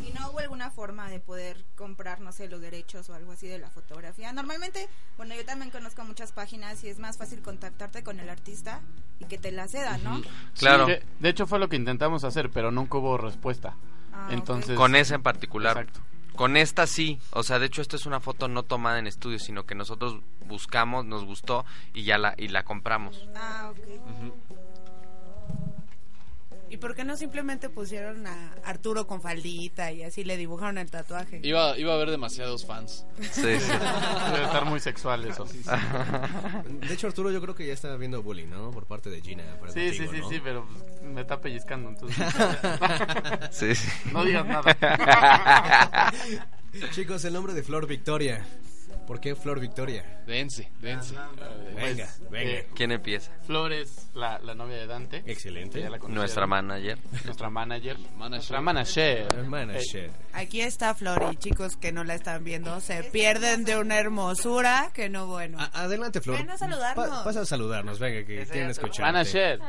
¿Y no hubo alguna forma de poder comprar, no sé, los derechos o algo así de la fotografía? Normalmente, bueno, yo también conozco muchas páginas y es más fácil contactarte con el artista y que te la ceda, ¿no? Claro. Sí, de, de hecho fue lo que intentamos hacer, pero nunca hubo respuesta. Ah. Entonces Con esa en particular. Exacto. Con esta sí, o sea, de hecho esto es una foto no tomada en estudio, sino que nosotros buscamos, nos gustó y ya la y la compramos. Ah, ok. ¿Y por qué no simplemente pusieron a Arturo con faldita y así le dibujaron el tatuaje? Iba, iba a haber demasiados fans. Sí, sí. [LAUGHS] Debe estar muy sexual eso. De hecho, Arturo, yo creo que ya está viendo bullying, ¿no? Por parte de Gina. Sí, sí, contigo, sí, ¿no? sí, pero pues, me está pellizcando, entonces. [LAUGHS] Sí, sí. No digas nada. [LAUGHS] Chicos, el nombre de Flor Victoria. ¿Por qué Flor Victoria? Dense, dense. Venga, venga. eh, ¿Quién empieza? Flores, la, la novia de Dante. Excelente. Ya la conocieron. Nuestra manager. Nuestra manager. [LAUGHS] Manager. Nuestra manager. Manager. Aquí está Flor y chicos que no la están viendo se pierden de una hermosura que no bueno. A- adelante, Flor. Ven a saludarnos. Pa- pasa a saludarnos, venga, que quieren escuchar. Manager.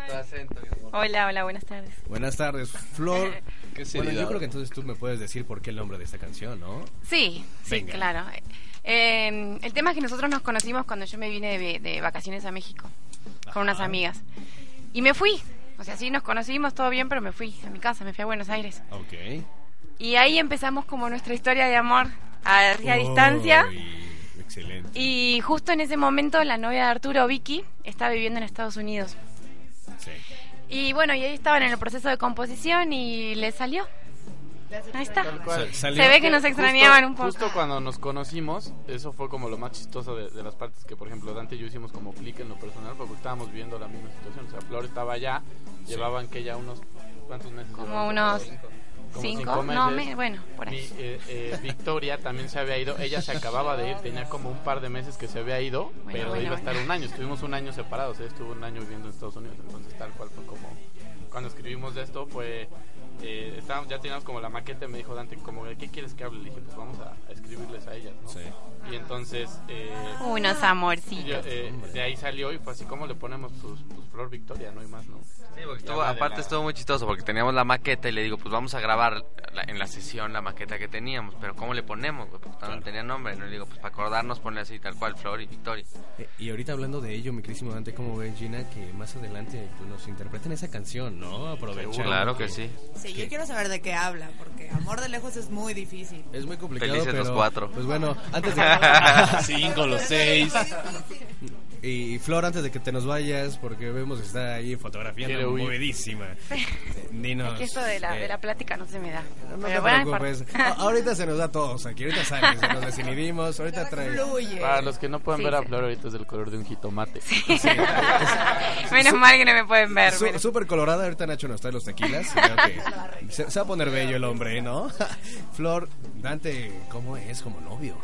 Hola, hola, buenas tardes. Buenas tardes, Flor. [LAUGHS] Qué Bueno, yo creo que entonces tú me puedes decir por qué el nombre de esta canción, ¿no? Sí, sí, Venga. claro. Eh, el tema es que nosotros nos conocimos cuando yo me vine de, de vacaciones a México con unas amigas. Y me fui. O sea, sí, nos conocimos, todo bien, pero me fui a mi casa, me fui a Buenos Aires. Ok. Y ahí empezamos como nuestra historia de amor a, a distancia. Excelente. Y justo en ese momento la novia de Arturo, Vicky, estaba viviendo en Estados Unidos. Sí. Y bueno, y ahí estaban en el proceso de composición y le salió. Ahí está. Se ve que nos Justo- extrañaban un poco. Justo cuando nos conocimos, eso fue como lo más chistoso de, de las partes que, por ejemplo, Dante y yo hicimos como clic en lo personal, porque estábamos viviendo la misma situación. O sea, Flor estaba allá, llevaban que ya unos. ¿Cuántos meses? Como llevaban? unos Como cinco, meses. no, me- bueno, por ahí. Mi, eh, eh, Victoria también se había ido, ella se acababa de ir, tenía como un par de meses que se había ido, Bueno, pero bueno, iba a estar bueno. un año, estuvimos un año separados, ella estuvo un año viviendo en Estados Unidos, entonces tal cual fue como, cuando escribimos de esto fue, eh, estábamos, ya teníamos como la maqueta y me dijo Dante, como, ¿de qué quieres que hable? Le dije, pues vamos a, a escribirles a ellas, ¿no? Sí. Y entonces... Eh, Unos amorcitos. yo, eh, de ahí salió y fue así como le ponemos pues, pues, Flor Victoria, no hay más, ¿no? Sí, porque estuvo- aparte la- estuvo muy chistoso porque teníamos la maqueta y le digo, pues vamos a grabar la- en la sesión la maqueta que teníamos, pero ¿cómo le ponemos? Porque no tenía nombre, no le digo, pues para acordarnos ponle así tal cual, Flor y Victoria. Eh, Y ahorita hablando de ello, mi querísimo Dante, ¿cómo ves, Gina, que más adelante nos interpreten esa canción, ¿no? Aprovechando. Claro que sí. Sí, yo quiero saber de qué habla, porque amor de lejos es muy difícil. Es muy complicado, Felices pero... los cuatro. Pues bueno, antes de... [LAUGHS] Cinco, los seis. Y Flor, antes de que te nos vayas, porque vemos que está ahí fotografiando movidísima. [LAUGHS] Dinos. Es que esto de la, eh, de la plática no se me da. No te preocupes. ahorita se nos da a todos aquí. Ahorita sales, nos desinhibimos. Ahorita trae. Para los que no pueden Sí, ver a sí. Flor ahorita es del color de un jitomate. [LAUGHS] Menos mal que no me pueden ver. Súper colorada, ahorita Nacho nos trae los tequilas. Que [LAUGHS] se, se va a poner bello el hombre, ¿no? Flor, Dante, ¿cómo es como novio?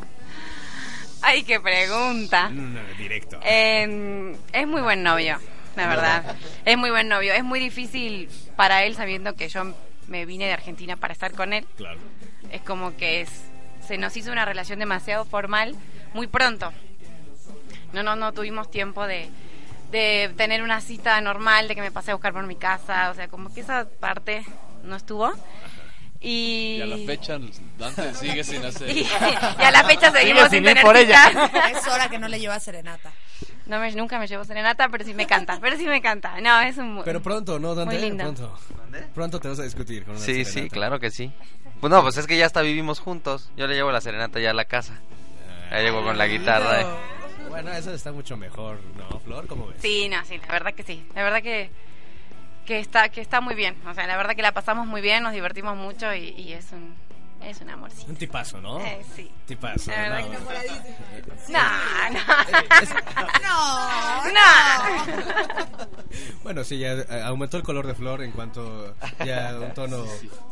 Ay, qué pregunta. Directo. Eh, es muy buen novio, la verdad. Es muy buen novio. Es muy difícil para él sabiendo que yo me vine de Argentina para estar con él. Claro. Es como que es, se nos hizo una relación demasiado formal muy pronto. No, no, no tuvimos tiempo de, de tener una cita normal, de que me pasé a buscar por mi casa. O sea, como que esa parte no estuvo. Y, Y a la fecha Dante [LAUGHS] sigue sin hacer. y, [LAUGHS] y a la fecha seguimos Sigue sin tener por ella. [LAUGHS] Es hora que no le lleva serenata. No me, nunca me llevo serenata, pero sí me canta. Pero sí me canta. No, es un. Pero pronto, ¿no, Dante? Muy lindo. Pronto. Pronto te vas a discutir con una Sí, sí, claro que sí. Pues no, pues es que ya hasta vivimos juntos. Yo le llevo la serenata ya a la casa. Ya llego con la guitarra. eh. Bueno, eso está mucho mejor, ¿no, Flor? ¿Cómo ves? Sí, no, sí, la verdad que sí. La verdad que, que, está, que está muy bien. O sea, la verdad que la pasamos muy bien, nos divertimos mucho y, y es un es un amorcito. Un tipazo, ¿no? Eh, sí. Tipazo. La verdad no. que [LAUGHS] [LAUGHS] No, no. No. Bueno, sí, ya eh, aumentó el color de Flor en cuanto ya un tono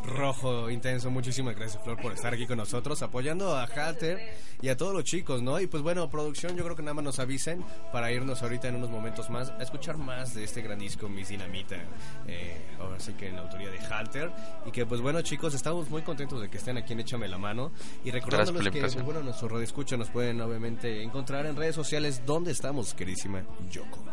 rojo intenso. Muchísimas gracias, Flor, por estar aquí con nosotros, apoyando a Halter y a todos los chicos, ¿no? Y pues bueno, producción, yo creo que nada más nos avisen para irnos ahorita en unos momentos más a escuchar más de este gran disco, Miss Dinamita. Eh, ahora sí que en la autoría de Halter. Y que pues bueno, chicos, estamos muy contentos de que estén aquí en Échame la Mano. Y recordándoles que, pues bueno, nuestro radio escucha nos pueden obviamente encontrar en redes sociales. ¿Dónde estamos, queridísima Yoko?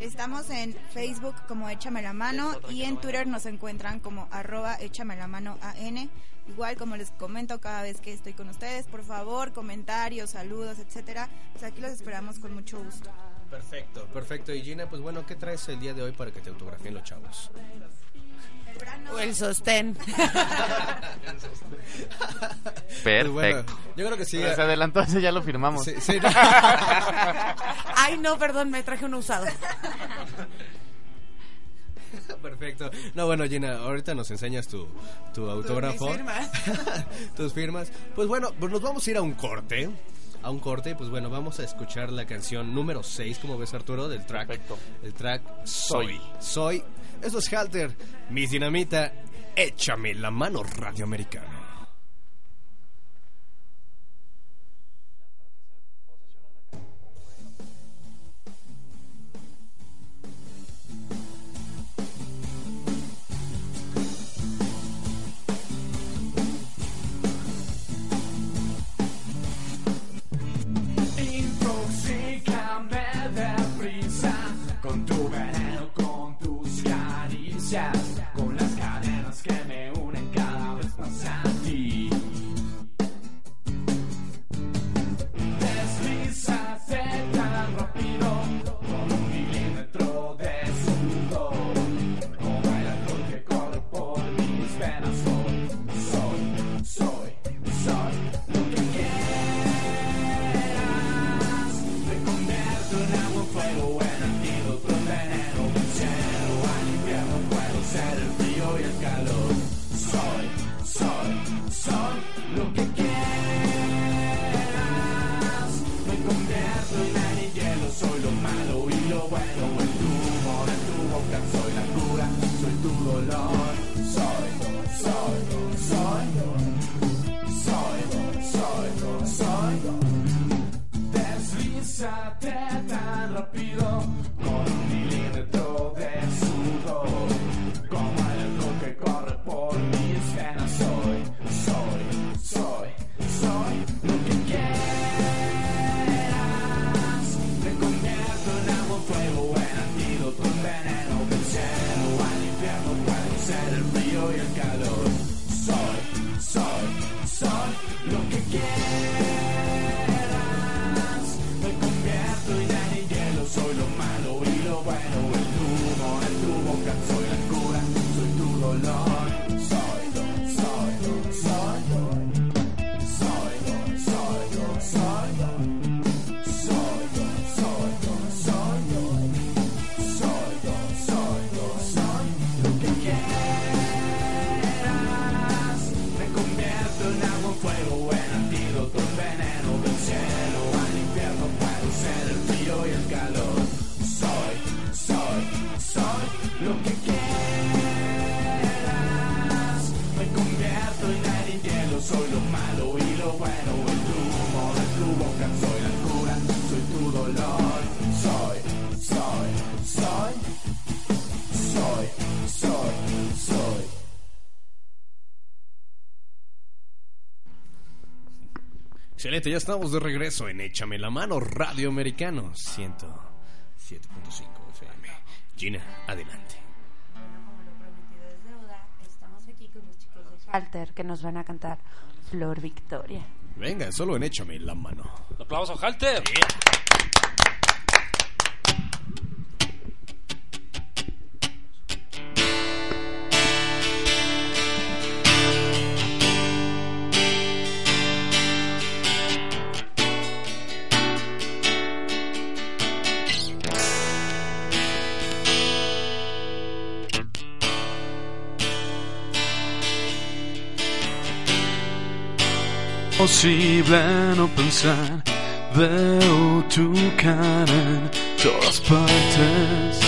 Estamos en Facebook como Échame la Mano y en Twitter nos encuentran como arroba Échame la Mano AN. Igual como les comento cada vez que estoy con ustedes, por favor, comentarios, saludos, etcétera. Pues aquí los esperamos con mucho gusto. Perfecto, perfecto. Y Gina, pues bueno, ¿qué traes el día de hoy para que te autografíen los chavos? O el sostén. [LAUGHS] Bueno, Perfecto. yo creo que sí. Pero se adelantó, ese ya lo firmamos. Sí, sí. [LAUGHS] Ay, no, perdón, me traje uno usado. Perfecto. No, bueno, Gina, ahorita nos enseñas tu, tu autógrafo. mis firmas. [LAUGHS] Tus firmas. Pues bueno, pues nos vamos a ir a un corte. A un corte, pues bueno, vamos a escuchar la canción número 6, como ves Arturo, del track. Perfecto. El track Soy. Soy. Esto es Halter, Miss Dinamita, échame la mano Radio Yeah. Soy la cura, soy tu dolor. Soy, soy, soy, Ya estamos de regreso en Échame la mano, Radio Americano 107.5 FM. Gina, adelante. Estamos aquí con los chicos de Halter que nos van a cantar Flor Victoria. Venga, solo en Échame la mano. Un aplauso, Halter. Posible no pensar, veo tu cara en todas partes.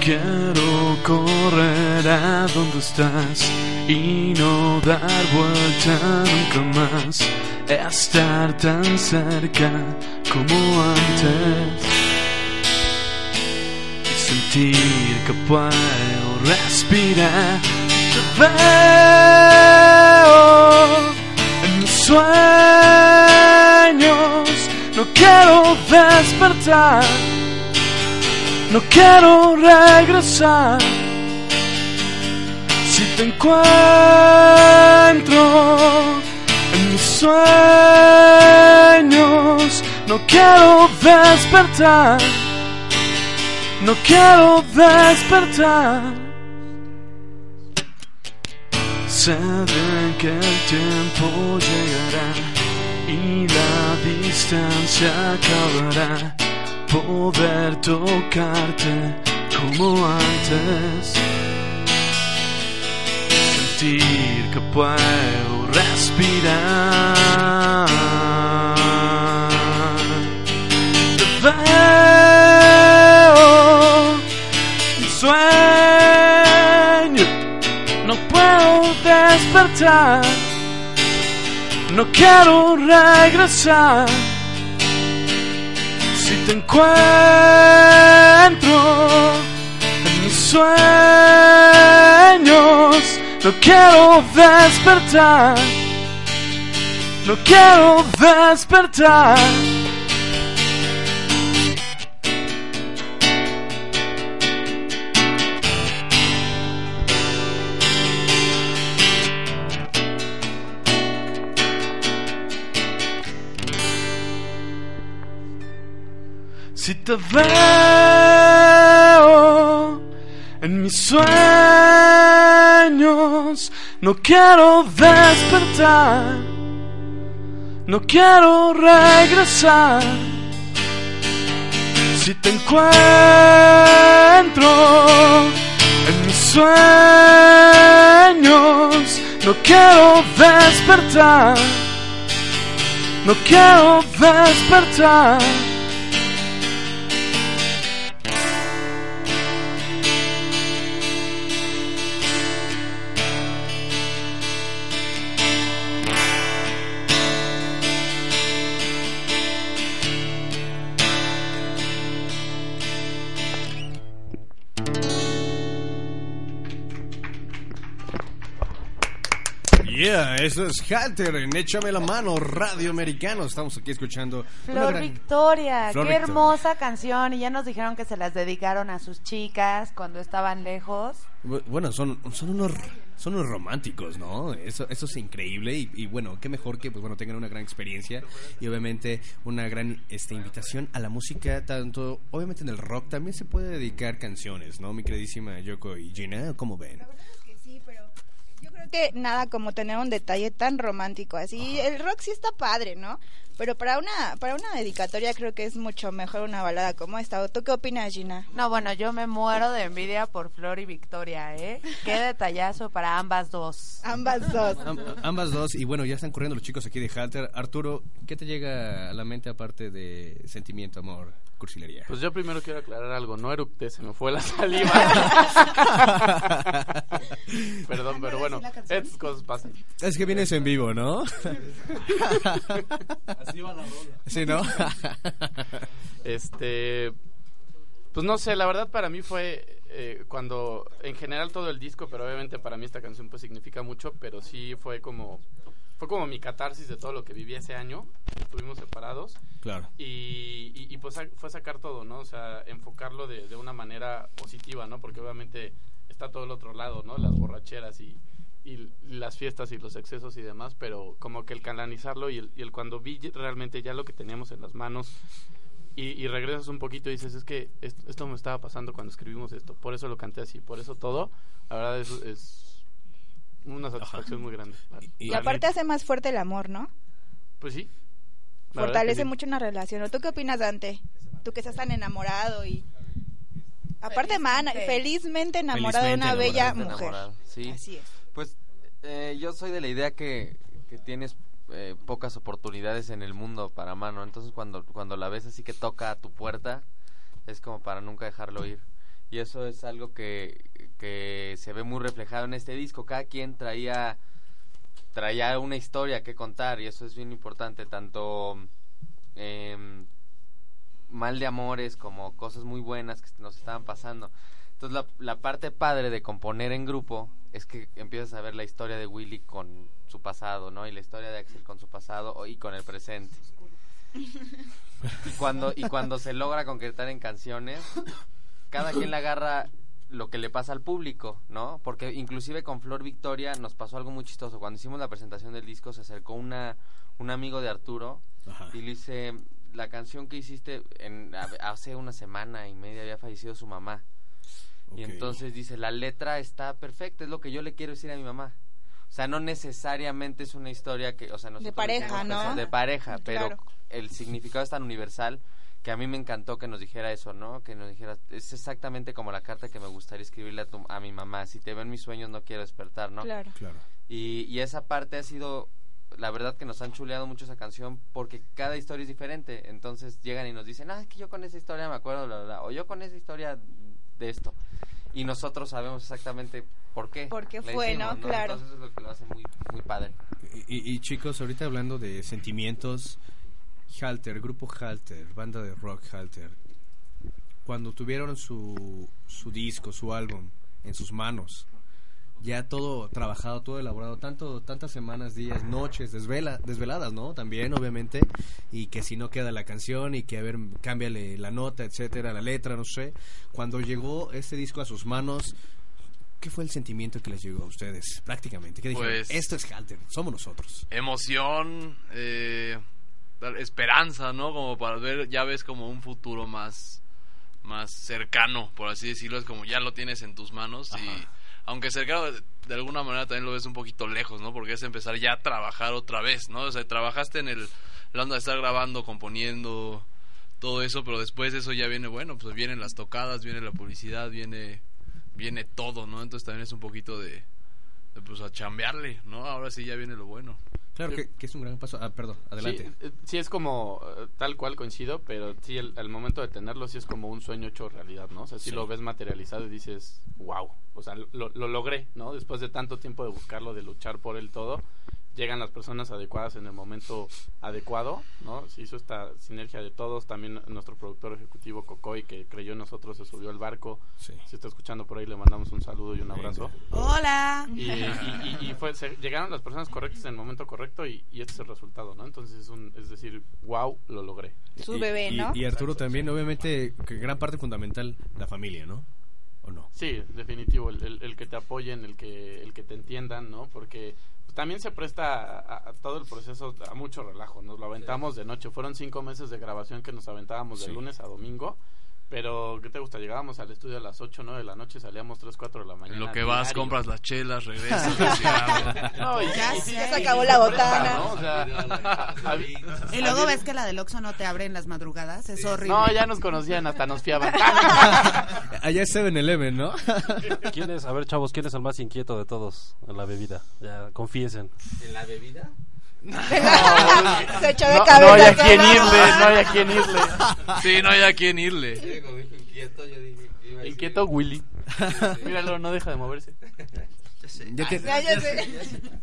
Quiero correr a donde estás y no dar vuelta nunca más. Estar tan cerca como antes. Sentir que puedo respirar. Veo en mis sueños. No quiero despertar. No quiero regresar. Si te encuentro en mis sueños, no quiero despertar. No quiero despertar. Sé bien que el tiempo llegará y la distancia acabará. Poder tocarte como antes. Sentir que puedo respirar. Te No quiero regresar. Si te encuentro en mis sueños, no quiero despertar. No quiero despertar. Si te veo en mis sueños, no quiero despertar, no quiero regresar. Si te encuentro en mis sueños, no quiero despertar, no quiero despertar. Yeah, eso es Halter en Échame la mano, Radio Americano. Estamos aquí escuchando. Flor gran- Victoria, Flor qué Victoria. hermosa canción. Y ya nos dijeron que se las dedicaron a sus chicas cuando estaban lejos. Bu- Bueno, son, son unos son unos románticos, ¿no? Eso, eso es increíble y, y bueno, qué mejor que pues bueno tengan una gran experiencia y obviamente una gran este invitación a la música, tanto obviamente en el rock también se puede dedicar canciones, ¿no? Mi queridísima Yoko y Gina, ¿cómo ven? Creo que nada como tener un detalle tan romántico así. El rock sí está padre, ¿no? Pero para una para una dedicatoria creo que es mucho mejor una balada como esta. ¿O ¿Tú qué opinas, Gina? No, bueno, yo me muero de envidia por Flor y Victoria, ¿eh? Qué detallazo para ambas dos. Ambas [LAUGHS] dos. Am- ambas dos, y bueno, ya están corriendo los chicos aquí de Halter. Arturo, ¿qué te llega a la mente aparte de sentimiento, amor, cursilería? Pues yo primero quiero aclarar algo, no eructé, se me fue la saliva. [LAUGHS] Perdón, pero bueno, estas cosas pasan. Es que vienes en vivo, ¿no? [LAUGHS] Así va la rola. Sí, ¿no? [LAUGHS] Este, pues no sé, la verdad para mí fue eh, cuando, en general todo el disco, pero obviamente para mí esta canción pues significa mucho, pero sí fue como, fue como mi catarsis de todo lo que viví ese año, estuvimos separados. Claro. Y, y, y, pues fue sacar todo, ¿no? O sea, enfocarlo de, de una manera positiva, ¿no? Porque obviamente está todo el otro lado, ¿no? Las borracheras y, y las fiestas y los excesos y demás, pero como que el canalizarlo y el, y el cuando vi realmente ya lo que teníamos en las manos y, y regresas un poquito y dices, es que esto, esto me estaba pasando cuando escribimos esto, por eso lo canté así, por eso todo, la verdad es, es una satisfacción muy grande. Y aparte hace más fuerte el amor, ¿no? Pues sí. Fortalece que sí. mucho una relación. ¿O tú qué opinas, Dante? Tú que estás tan enamorado y... Aparte, man, felizmente enamorado de una bella Felizmente mujer. enamorado, Sí. Así es. Pues eh, yo soy de la idea que, que tienes eh, pocas oportunidades en el mundo para mano. Entonces cuando, cuando la ves así que toca a tu puerta, es como para nunca dejarlo ir. Y eso es algo que, que se ve muy reflejado en este disco. Cada quien traía, traía una historia que contar y eso es bien importante. Tanto em, mal de amores como cosas muy buenas que nos estaban pasando. Entonces la, la parte padre de componer en grupo es que empiezas a ver la historia de Willy con su pasado, ¿no? Y la historia de Axel con su pasado y con el presente. Y cuando, y cuando se logra concretar en canciones, cada quien le agarra lo que le pasa al público, ¿no? Porque inclusive con Flor Victoria nos pasó algo muy chistoso. Cuando hicimos la presentación del disco se acercó una, un amigo de Arturo y le dice, la canción que hiciste en, hace una semana y media había fallecido su mamá. Y entonces dice, la letra está perfecta, es lo que yo le quiero decir a mi mamá. O sea, no necesariamente es una historia que, o sea, nosotros pareja, ¿no? pensando- De pareja, pero Claro. el significado es tan universal que a mí me encantó que nos dijera eso, ¿no? Que nos dijera, es exactamente como la carta que me gustaría escribirle a, tu- a mi mamá. Si te veo en mis sueños no quiero despertar, ¿no? Claro. Claro. Y, y esa parte ha sido, la verdad que nos han chuleado mucho esa canción porque cada historia es diferente. Entonces llegan y nos dicen, ah, es que yo con esa historia me acuerdo, bla, bla, bla", o yo con esa historia de esto. Y nosotros sabemos exactamente por qué. Por qué la fue, hicimos, ¿no? Claro. Entonces eso es lo que lo hace muy, muy padre. Y, y- y, chicos, ahorita hablando de sentimientos, Halter, grupo Halter, banda de rock Halter, cuando tuvieron su, su disco, su álbum en sus manos, ya todo trabajado, todo elaborado, tanto tantas semanas, días, noches, desvela, desveladas, ¿no? También, obviamente, y que si no queda la canción y que a ver, cámbiale la nota, etcétera, la letra, no sé. Cuando llegó este disco a sus manos, ¿qué fue el sentimiento que les llegó a ustedes, prácticamente? ¿Qué dijeron? Pues- Esto es Halter, somos nosotros. emoción, eh, esperanza, ¿no? Como para ver, ya ves como un futuro más, más cercano, por así decirlo, es como ya lo tienes en tus manos y aunque cercano de, alguna manera también lo ves un poquito lejos, ¿no? Porque es empezar ya a trabajar otra vez, ¿no? O sea, trabajaste en el, la onda de estar grabando, componiendo, todo eso, pero después de eso ya viene, bueno, pues vienen las tocadas, viene la publicidad, viene, viene todo, ¿no? Entonces también es un poquito de, de, pues a chambearle, ¿no? Ahora sí ya viene lo bueno. Claro que, que es un gran paso. Ah, perdón, adelante. Sí, eh, sí es como eh, tal cual coincido, pero sí el, al momento de tenerlo sí es como un sueño hecho realidad, ¿no? O sea, sí, Sí. lo ves materializado y dices, wow, o sea, lo, lo logré, ¿no? Después de tanto tiempo de buscarlo, de luchar por él todo, llegan las personas adecuadas en el momento adecuado, ¿no? Se hizo esta sinergia de todos, también nuestro productor ejecutivo Cocoy, que creyó en nosotros, se subió al barco, Sí. si está escuchando por ahí le mandamos un saludo y un abrazo. Hola. Y, y- y- y fue, se- llegaron las personas correctas en el momento correcto y, y este es el resultado, ¿no? Entonces es, un, es decir, wow, lo logré. Su Y- bebé, y, ¿no? Y Arturo también, obviamente, que gran parte fundamental, la familia, ¿no? ¿O no? Sí, definitivo, el, el- el que te apoyen, el que, el que te entiendan, ¿no? Porque también se presta a, todo el proceso a mucho relajo, nos lo aventamos de noche, fueron cinco meses de grabación que nos aventábamos de Sí. lunes a domingo Pero, ¿qué te gusta? Llegábamos al estudio a las 8, 9 de la noche, salíamos 3, 4 de la mañana. En lo que vas, diario. compras las chelas, regresas. [LAUGHS] cigarro. No, y, Ya y sé. sí, Ya se acabó la botana. ¿no? O sea, [LAUGHS] había- Y luego ves que la del Oxxo no te abre en las madrugadas. Es horrible. No, ya nos conocían, hasta nos fiaban. [LAUGHS] Allá es 7-Eleven, ¿no? ¿Quién es, a ver, chavos, quién es el más inquieto de todos en la bebida? Ya, confiesen. ¿En la bebida? [LAUGHS] Se echó de No, cabeza. no hay a quién irle, no hay a quién irle. Sí, no hay a quién irle. Inquieto Willy. [LAUGHS] Míralo, no deja de moverse. Ya que- Ya, ya sé.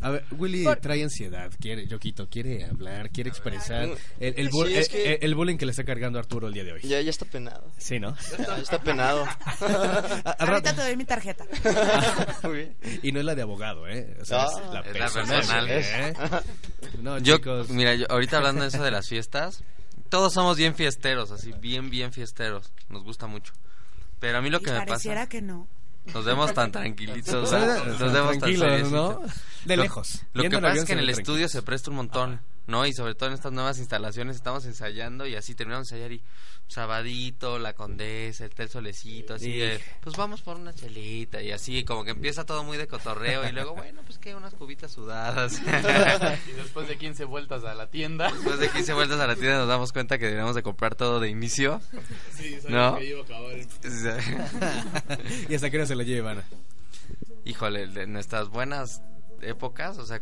A ver, Willy Por- trae ansiedad, quiere, Yoquito, quiere hablar, quiere expresar el, el, Sí, es eh, que- eh, el bullying que le está cargando Arturo el día de hoy. Ya, ya está penado. Sí, ¿no? Ya está penado. [LAUGHS] Ahorita te doy mi tarjeta. [LAUGHS] Muy bien. Y no es la de abogado, ¿eh? O sea, Ah, es la es la personal. ¿eh? [LAUGHS] No, Yo, chicos. mira, yo, ahorita hablando de eso de las fiestas, todos somos bien fiesteros, así, bien, bien fiesteros. Nos gusta mucho. Pero a mí lo Y que me pareciera pasa, que no. Nos vemos tan tranquilitos, nos vemos tan. De lejos. Lo que pasa es que en el estudio se presta un montón, ¿no? Y sobre todo en estas nuevas instalaciones estamos ensayando y así terminamos de ensayar y sabadito, la condesa, el tel solecito, así Sí. de, pues vamos por una chelita y así, como que empieza todo muy de cotorreo y luego, bueno, pues que unas cubitas sudadas. [LAUGHS] Y después de 15 vueltas a la tienda. Después de 15 vueltas a la tienda nos damos cuenta que debemos de comprar todo de inicio. Sí, ¿No? que iba a acabar el- [LAUGHS] ¿Y hasta qué hora se lo llevan? Híjole, de nuestras buenas épocas, o sea,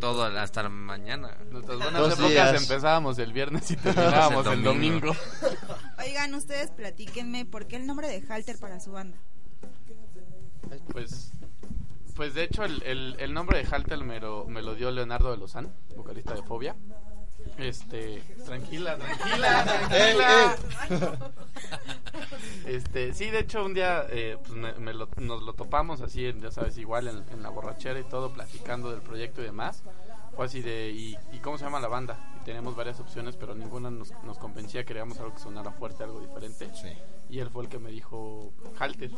todo hasta la mañana. Nuestras buenas Dos épocas días. empezábamos el viernes y [LAUGHS] terminábamos El el domingo. Oigan, ustedes platíquenme, ¿por qué el nombre de Halter para su banda? Pues, pues de hecho el, el, el nombre de Haltel me lo, me lo dio Leonardo de Lozán, vocalista de Fobia. Este, tranquila, tranquila, [LAUGHS] tranquila. Este, sí, de hecho un día eh, pues me- me lo- nos lo topamos así, en, ya sabes, igual en, en la borrachera y todo, platicando del proyecto y demás. Fue así de, ¿y, y cómo se llama la banda? Y teníamos varias opciones, pero ninguna nos, nos convencía, queríamos algo que sonara fuerte, algo diferente. Y él fue el que me dijo, Halter.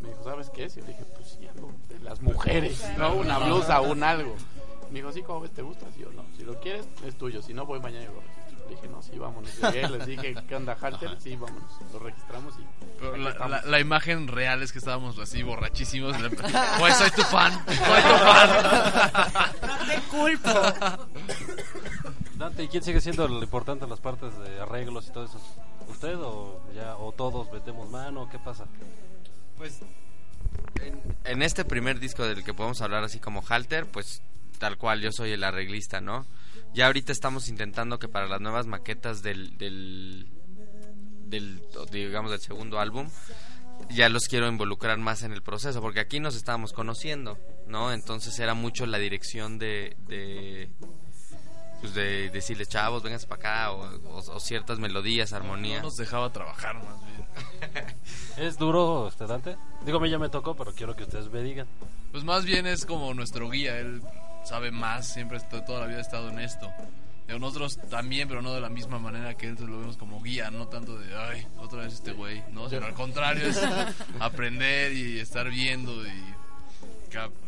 Me dijo, ¿sabes qué es? Y le dije, pues sí, algo de las mujeres, ¿no? Una blusa, un algo. Me dijo, sí, ¿cómo ves? ¿Te gusta? Y yo, no, si lo quieres, es tuyo. Si no, voy mañana y lo registro. Le dije, no, sí, vámonos. Llegué, les dije, ¿qué onda, Halter? Sí, vámonos. Lo registramos y... Pero la, estamos. la- la imagen real es que estábamos así borrachísimos. Pues [LAUGHS] soy tu fan, soy tu fan. No te culpo. [COUGHS] Dante, ¿y quién sigue siendo lo importante en las partes de arreglos y todo eso? ¿Usted o ya o todos metemos mano? ¿Qué pasa? Pues en, en este primer disco del que podemos hablar así como Halter, pues tal cual yo soy el arreglista, ¿no? Ya ahorita estamos intentando que para las nuevas maquetas del, del, del digamos del segundo álbum ya los quiero involucrar más en el proceso porque aquí nos estábamos conociendo, ¿no? Entonces era mucho la dirección de, de pues de decirle chavos, vénganse para acá o, o- o ciertas melodías, No armonía. nos dejaba trabajar más bien. [LAUGHS] ¿Es duro este Dante? Digo, a mí ya me tocó, pero quiero que ustedes me digan. Pues más bien es como nuestro guía, él sabe más, siempre toda la vida ha estado en esto. Digo, Nosotros también, pero no de la misma manera que él, entonces lo vemos como guía, no tanto de, ay, otra vez este güey, ¿no? Sino al contrario, es [LAUGHS] aprender y estar viendo y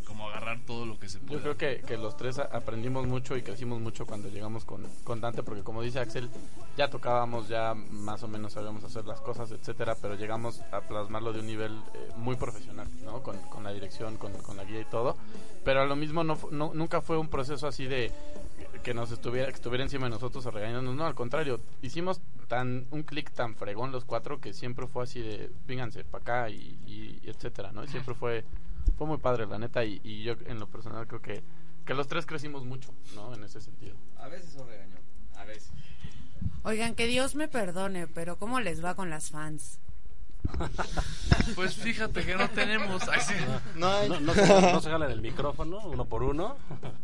como agarrar todo lo que se puede. Yo creo que, que los tres aprendimos mucho y crecimos mucho cuando llegamos con, con Dante, porque como dice Axel, ya tocábamos, ya más o menos sabíamos hacer las cosas, etcétera, pero llegamos a plasmarlo de un nivel eh, muy profesional, ¿no? Con, con la dirección, con, con la guía y todo. Pero a lo mismo no, no- nunca fue un proceso así de que nos estuviera, que estuviera encima de nosotros regañándonos, no, al contrario, hicimos tan un clic tan fregón los cuatro que siempre fue así de, vénganse para acá y, y- y etcétera, ¿no? Y siempre fue fue muy padre, la neta, y, y yo en lo personal creo que, que los tres crecimos mucho, ¿no? En ese sentido. A veces un regaño, a veces. Oigan, que Dios me perdone, pero ¿cómo les va con las fans? [LAUGHS] Pues fíjate que no tenemos. Ay, sí. No hay. No, no, se, no se jalan el micrófono uno por uno.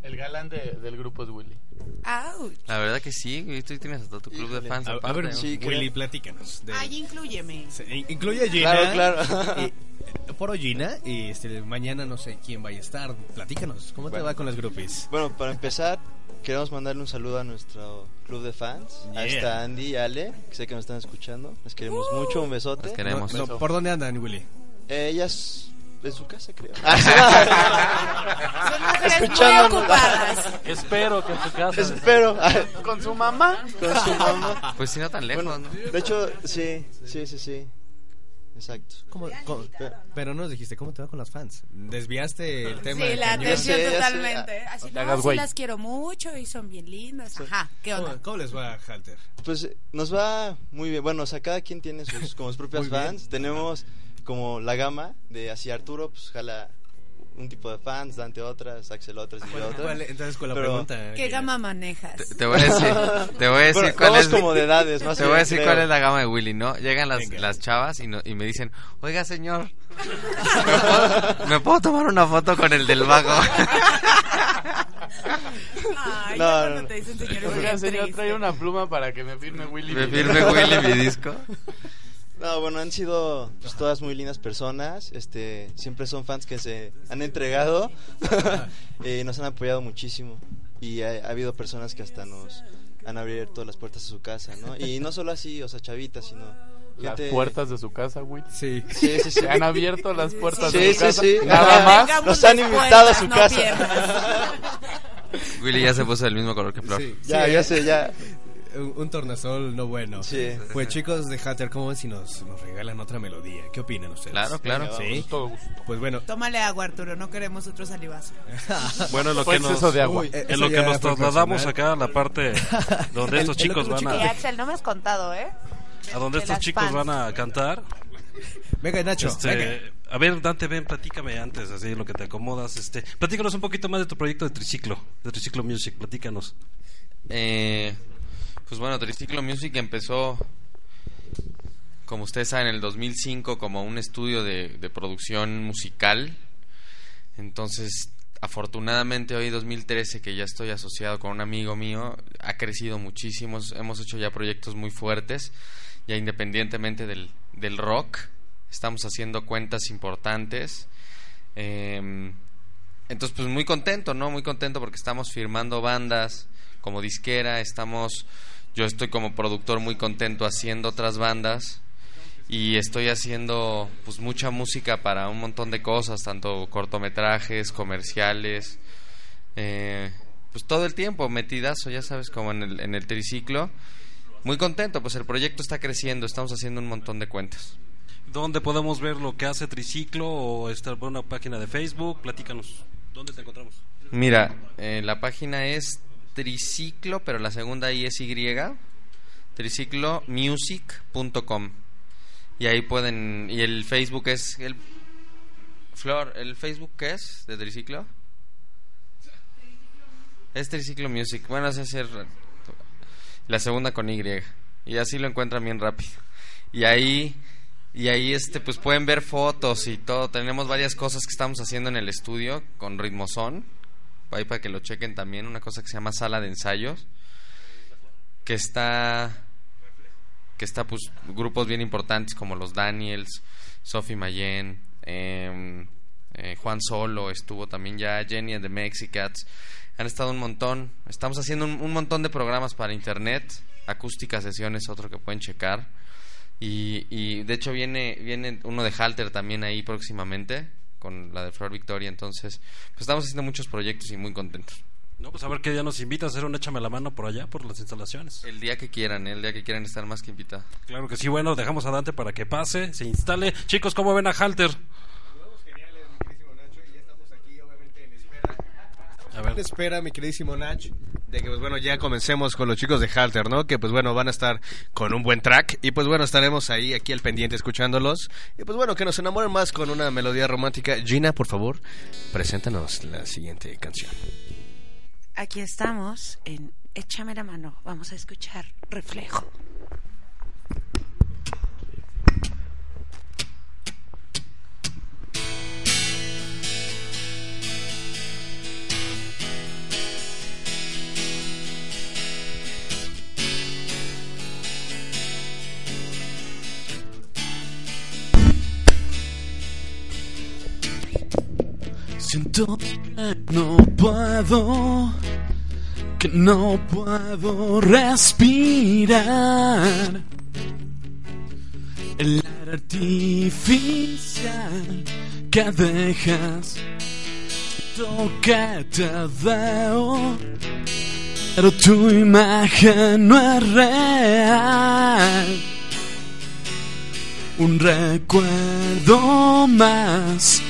El galán de- del grupo es Willy. ¡Auch! La verdad que sí, tú tienes hasta tu club de fans A, a aparte, ver, ¿no? sí, Willy, platícanos. de- Ay, inclúyeme. se- in- incluye a Gina. Claro, claro. Y, Foro Gina, y este, mañana no sé quién vaya a estar. Platícanos, ¿cómo te Bueno. va con las groupies? Bueno, para empezar, queremos mandarle un saludo a nuestro club de fans. Ahí Yeah. está Andy y Ale, que sé que nos están escuchando. Les queremos mucho, un besote. Los queremos. No, no, ¿Por dónde andan, Willy? Eh, ellas en su casa, creo. [LAUGHS] Muy Escuchándonos. Espero que en tu casa. Espero. Con su mamá. Con su mamá. Pues sí, no tan lejos, Bueno, ¿no? De hecho, sí, sí, sí, sí. Exacto. ¿Cómo- cómo- pero no nos dijiste, ¿cómo te va con las fans? Desviaste el tema. Sí, la atención totalmente. Así, No sí las quiero mucho y son bien lindas. Ajá, ¿qué onda? ¿Cómo, cómo les va Halter? Pues nos va muy bien. Bueno, o sea, cada quien tiene sus, como sus propias [LAUGHS] bien. fans. Tenemos como la gama de así Arturo, pues jala un tipo de fans, Dante otras, Axel otras y yo otras. ¿Cuál- entonces, con la Pero- pregunta. ¿Qué gama manejas? Te voy a decir, te voy a decir Bueno, cuál es. como de edades, más Te o voy a menos, decir creo. cuál es la gama de Willy, ¿no? Llegan las, las chavas y, no- y me dicen, oiga señor, ¿me puedo, me puedo tomar una foto con el del vago? Ay, No, no, no. te dicen señor Oiga, señor, trae una pluma para que me firme Willy. Me firme. Willy mi disco. No, bueno, han sido pues, todas muy lindas personas. Este, siempre son fans que se han entregado. [LAUGHS] Eh, nos han apoyado muchísimo. Y ha, ha habido personas que hasta nos han abierto las puertas de su casa, ¿no? Y no solo así, o sea, chavitas, sino Las gente- puertas de su casa, Will. Sí. Sí, sí, sí. Se han abierto las puertas Sí, de su sí, casa. sí. Nada más. Nos han invitado a su no casa. pierdas. [LAUGHS] Willy ya se puso del mismo color que Flor. Sí, Ya, sí, ya sé, ya. Un, un tornasol no bueno. Sí. Pues chicos de Hatter, ¿cómo ven si nos, nos regalan otra melodía? ¿Qué opinan ustedes? Claro, claro. Sí. Todo gusto. Pues bueno. Tómale agua, Arturo, no queremos otro salivazo. [LAUGHS] Bueno, en lo Fue que nos, exceso de agua. Uy, en eso lo que nos trasladamos acá a la parte donde [LAUGHS] El- estos chicos van chico. Y a, Axel, no me has contado, ¿eh? a donde de estos chicos fans. van a cantar. Venga, Nacho. Este, venga. a ver, Dante, ven, platícame antes, así lo que te acomodas. Este, platícanos un poquito más de tu proyecto de triciclo, de triciclo music, platícanos. Eh, pues bueno, Triciclo Music empezó, como ustedes saben, en el 2005 como un estudio de, de producción musical. Entonces, afortunadamente hoy 2013 que ya estoy asociado con un amigo mío, ha crecido muchísimo. Hemos hecho ya proyectos muy fuertes, ya independientemente del, del rock. Estamos haciendo cuentas importantes. Em, entonces, pues muy contento, ¿no? Muy contento porque estamos firmando bandas como disquera, estamos, yo estoy como productor muy contento haciendo otras bandas y estoy haciendo pues mucha música para un montón de cosas, tanto cortometrajes, comerciales, eh, pues todo el tiempo metidazo, ya sabes, como en el, en el triciclo. Muy contento, pues el proyecto está creciendo, estamos haciendo un montón de cuentas. ¿Dónde podemos ver lo que hace Triciclo o está por una página de Facebook? Platícanos. ¿Dónde te encontramos? Mira, eh, la página es triciclo, pero la segunda I es Y, triciclomusic.com. Y ahí pueden, y el Facebook es, el Flor, ¿el Facebook qué es de triciclo? Es Triciclo Music. Bueno, es hacer la segunda con Y. Y así lo encuentran bien rápido. Y ahí y ahí este pues pueden ver fotos y todo. Tenemos varias cosas que estamos haciendo en el estudio con Ritmozón. Ahí para que lo chequen también, una cosa que se llama sala de ensayos que está que está pues grupos bien importantes como los Daniels, Sophie Mayen, eh, eh, Juan Solo estuvo también ya, Jenny and the Mexicats. Han estado un montón. Estamos haciendo un, un montón de programas para internet. Acústica sesiones, otro que pueden checar. Y, y de hecho viene, viene uno de Halter también ahí próximamente, con la de Flor Victoria. Entonces, pues estamos haciendo muchos proyectos y muy contentos. No, pues a ver qué día nos invita a hacer un échame la mano por allá, por las instalaciones. El día que quieran, ¿eh? el día que quieran estar más que invitados. Claro que sí, bueno, dejamos a Dante para que pase, se instale. Chicos, ¿cómo ven a Halter? A ver. espera, mi queridísimo Nach, de que pues bueno, ya comencemos con los chicos de Halter, ¿no? Que pues bueno, van a estar con un buen track y pues bueno, estaremos ahí aquí al pendiente escuchándolos. Y pues bueno, que nos enamoren más con una melodía romántica. Gina, por favor, preséntanos la siguiente canción. Aquí estamos en Échame la mano. Vamos a escuchar Reflejo. No puedo, que no puedo respirar. El artificial que dejas Siento que te veo, pero tu imagen no es real. Un recuerdo más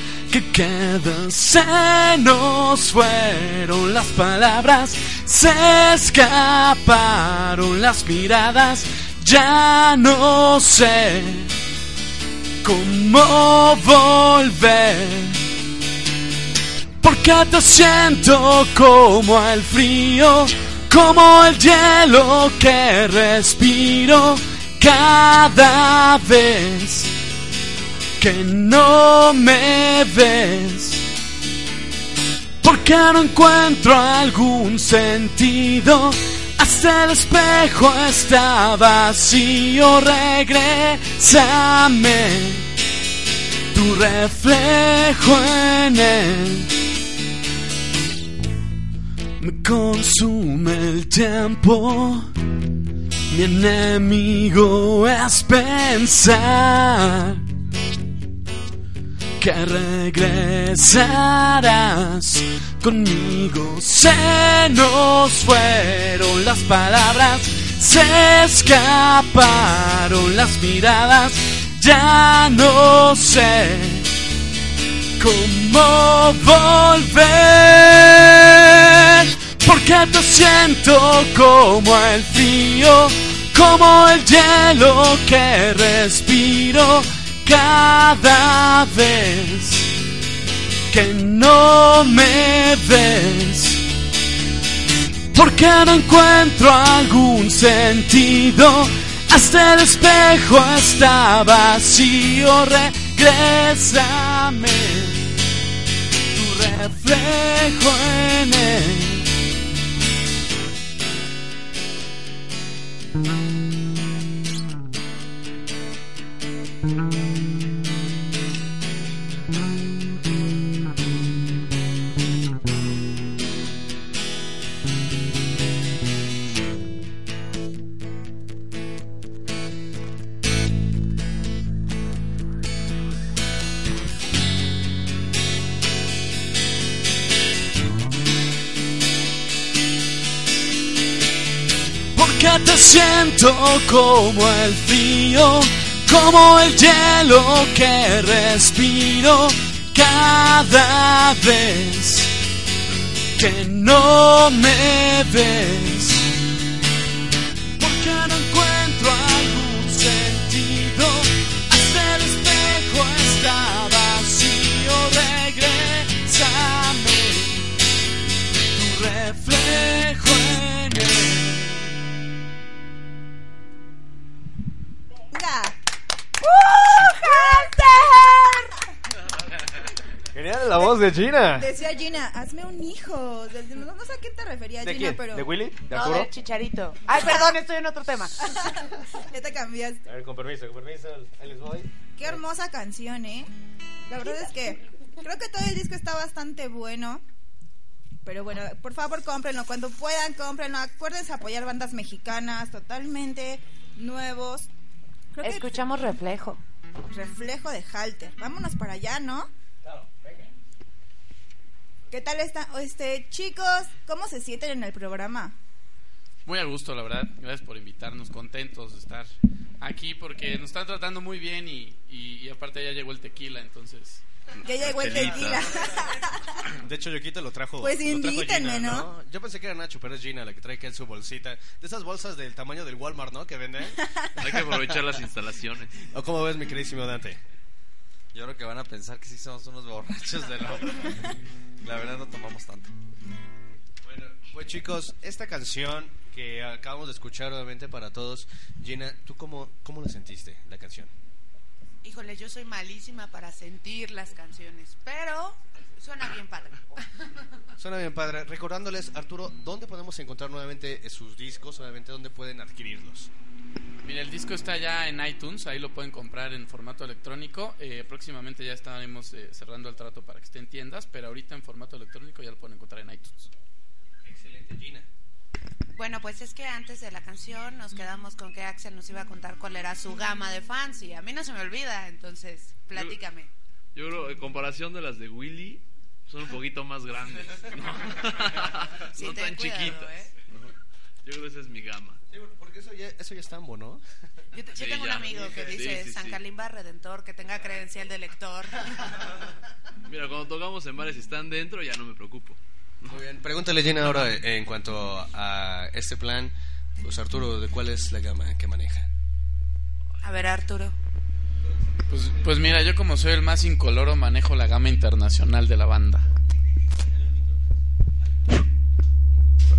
que se nos fueron las palabras, se escaparon las miradas, ya no sé cómo volver. Porque te siento como el frío, como el hielo que respiro cada vez que no me ves. Porque no encuentro algún sentido. Hasta el espejo está vacío. Regrésame tu reflejo en él. Me consume el tiempo. Mi enemigo es pensar que regresarás conmigo. Se nos fueron las palabras, se escaparon las miradas. Ya no sé cómo volver. Porque te siento como el frío, como el hielo que respiro cada vez que no me ves. Porque no encuentro algún sentido. Hasta el espejo está vacío. Regrésame tu reflejo en él. Siento como el frío, como el hielo que respiro cada vez que no me ves. De Gina. Decía Gina, hazme un hijo. No, no sé a qué te referías, ¿De Gina, quién? pero. ¿De Willy? ¿De No, chicharito. Ay, perdón, estoy en otro tema. [LAUGHS] ya te cambiaste. A ver, con permiso, con permiso. Ahí les voy. Qué hermosa canción, ¿eh? La verdad es que creo que todo el disco está bastante bueno. Pero bueno, por favor cómprenlo. Cuando puedan, cómprenlo. Acuérdense apoyar bandas mexicanas totalmente nuevos. Creo que Escuchamos reflejo. reflejo de Halter. Vámonos para allá, ¿no? ¿Qué tal están? Este, chicos, ¿cómo se sienten en el programa? Muy a gusto, la verdad. Gracias por invitarnos. Contentos de estar aquí porque nos están tratando muy bien y, y, y aparte ya llegó el tequila, entonces. Ya llegó el tequila. De hecho, Yoquito lo trajo. Pues lo trajo invítenme, Gina, ¿no? Yo pensé que era Nacho, pero es Gina la que trae que en su bolsita. De esas bolsas del tamaño del Walmart, ¿no? Que venden. Hay que aprovechar las instalaciones. ¿O cómo ves, mi queridísimo Dante? Yo creo que van a pensar que sí somos unos borrachos de lo... [LAUGHS] La verdad no tomamos tanto. Bueno, pues chicos, esta canción que acabamos de escuchar obviamente para todos, Gina, ¿tú cómo, cómo la sentiste, la canción? Híjole, yo soy malísima para sentir las canciones, pero suena bien padre. [LAUGHS] Suena bien padre. Recordándoles, Arturo, ¿dónde podemos encontrar nuevamente sus discos? Obviamente, ¿dónde pueden adquirirlos? Mira, el disco está ya en iTunes, ahí lo pueden comprar en formato electrónico. Eh, próximamente ya estaremos eh, cerrando el trato para que esté en tiendas, pero ahorita en formato electrónico ya lo pueden encontrar en iTunes. Excelente, Gina. Bueno, pues es que antes de la canción nos quedamos con que Axel nos iba a contar cuál era su gama de fans y a mí no se me olvida, entonces platícame. Yo creo, en comparación de las de Willy, son un poquito más grandes. No, [LAUGHS] Sí, No ten tan cuidado, chiquitas. ¿eh? No. Yo creo que esa es mi gama. Porque eso ya, eso ya es tambo, ¿no? Yo, te- yo tengo un amigo que Sí, dice sí, San sí. Calimba Redentor, que tenga credencial de lector. [LAUGHS] Mira, cuando tocamos en bares y están dentro, ya no me preocupo. Muy bien. Pregúntale, Gina, ahora en cuanto a este plan. Pues Arturo, ¿de cuál es la gama que maneja? A ver, Arturo. Pues, pues mira, yo como soy el más incoloro, manejo la gama internacional de la banda.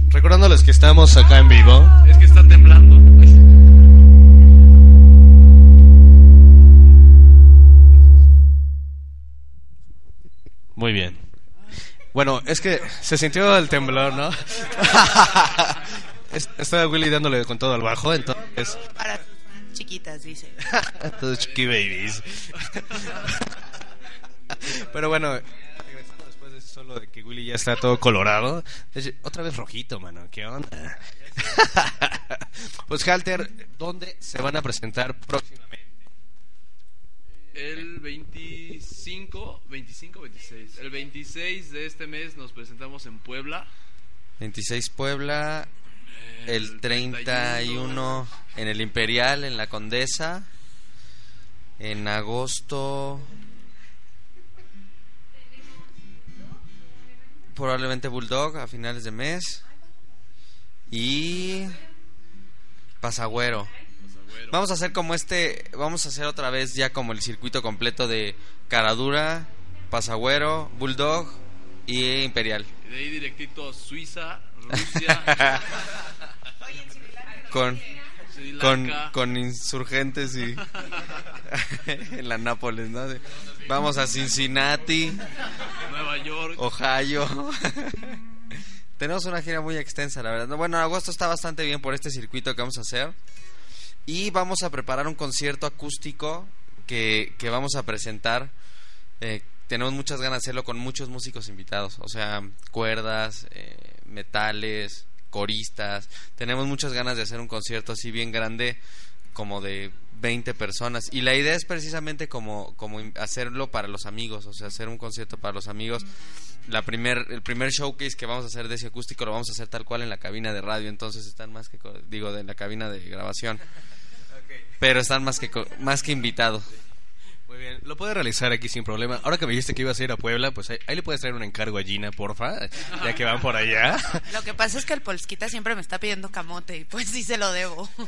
Recordándoles que estamos acá en vivo. Es que está temblando. Muy bien. Bueno, es que se sintió el temblor, ¿no? [LAUGHS] Es- Estaba Willy dándole con todo al bajo, entonces... Para chiquitas, dice. [LAUGHS] Todos chiqui babies. [LAUGHS] Pero bueno, después de que Willy ya está todo colorado. es- Otra vez rojito, mano. ¿Qué onda? [LAUGHS] Pues Halter, ¿dónde se van a presentar próximamente? El 25, 25, 26. El 26 de este mes nos presentamos en Puebla. 26 Puebla, el 31 en el Imperial, en la Condesa, en agosto probablemente Bulldog a finales de mes y Pasagüero. Vamos a hacer como este, vamos a hacer otra vez ya como el circuito completo de Caradura, Pasagüero, Bulldog y Imperial. De ahí directito Suiza, Rusia. [LAUGHS] con con, con insurgentes y [LAUGHS] en la Nápoles, Vamos a Cincinnati, Nueva York. Ohio. [LAUGHS] Tenemos una gira muy extensa, la verdad. Bueno, agosto está bastante bien por este circuito que vamos a hacer. Y vamos a preparar un concierto acústico que, que vamos a presentar. Eh, tenemos muchas ganas de hacerlo con muchos músicos invitados. O sea, cuerdas, eh, metales, coristas. Tenemos muchas ganas de hacer un concierto así bien grande, como de 20 personas. Y la idea es precisamente como, como hacerlo para los amigos. O sea, hacer un concierto para los amigos. La primer, el primer showcase que vamos a hacer de ese acústico lo vamos a hacer tal cual en la cabina de radio. Entonces están más que, digo, de la cabina de grabación. [LAUGHS] Pero están más que, más que invitados. Muy bien, lo puede realizar aquí sin problema. Ahora que me dijiste que ibas a ir a Puebla, pues ahí, ahí le puedes traer un encargo a Gina, porfa, ya que van por allá. [LAUGHS] Lo que pasa es que el Polskita siempre me está pidiendo camote y pues sí se lo debo. [LAUGHS]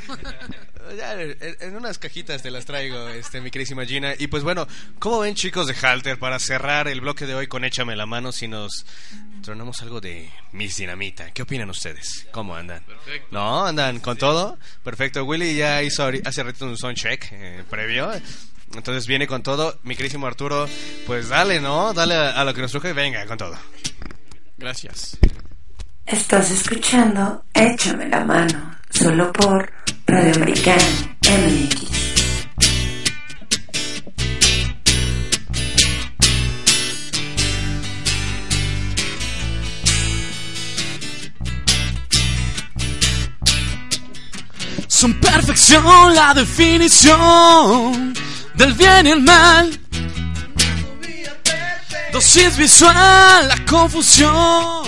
Ya, en, unas cajitas te las traigo, este, mi querísima Gina. Y pues bueno, ¿cómo ven chicos de Halter para cerrar el bloque de hoy con Échame la mano si nos tronamos algo de Miss Dinamita? ¿Qué opinan ustedes? ¿Cómo andan? Perfecto. ¿No? ¿Andan con todo? Perfecto. Willy ya hizo hace ratito un sound check eh, previo. Entonces viene con todo. Mi querísimo Arturo, pues dale, ¿no? Dale a, a lo que nos truje. Venga, con todo. Gracias. Estás escuchando Échame la mano, solo por Radio Americano MX. Son perfección la definición del bien y el mal. Dosis visual, la confusión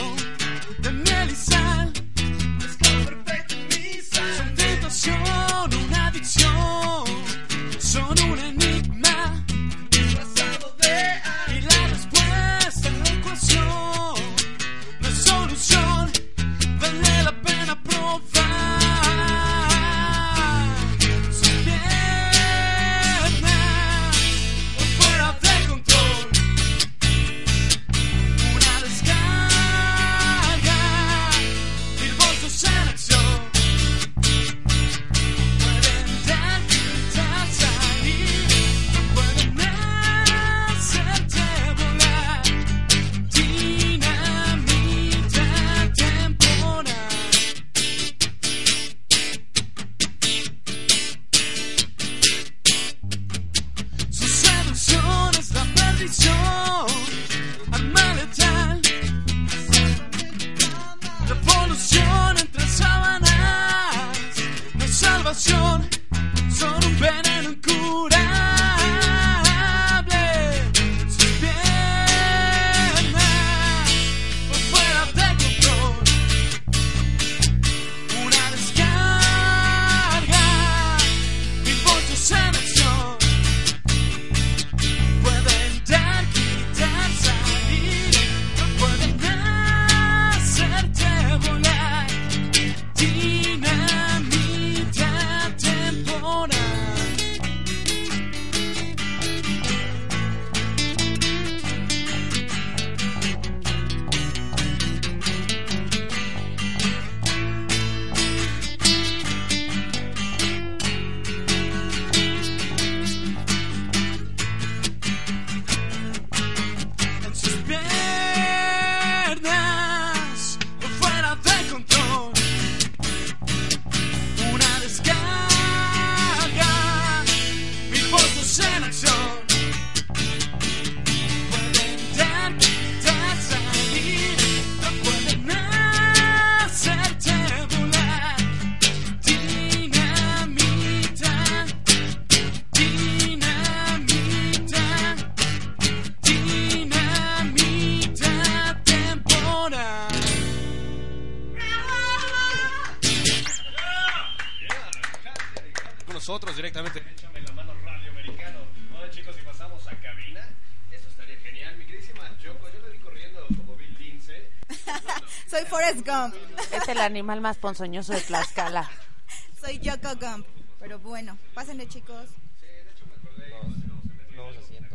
nosotros directamente. Échame la mano Radio Americano. Bueno, chicos, si pasamos a cabina, eso estaría genial. Mi queridísima Yoko, yo le vi corriendo como Bill Lindsay. [LAUGHS] Soy Forrest Gump. Es el animal más ponzoñoso de Tlaxcala. [LAUGHS] Soy Yoko Gump. Pero bueno, pásenle chicos.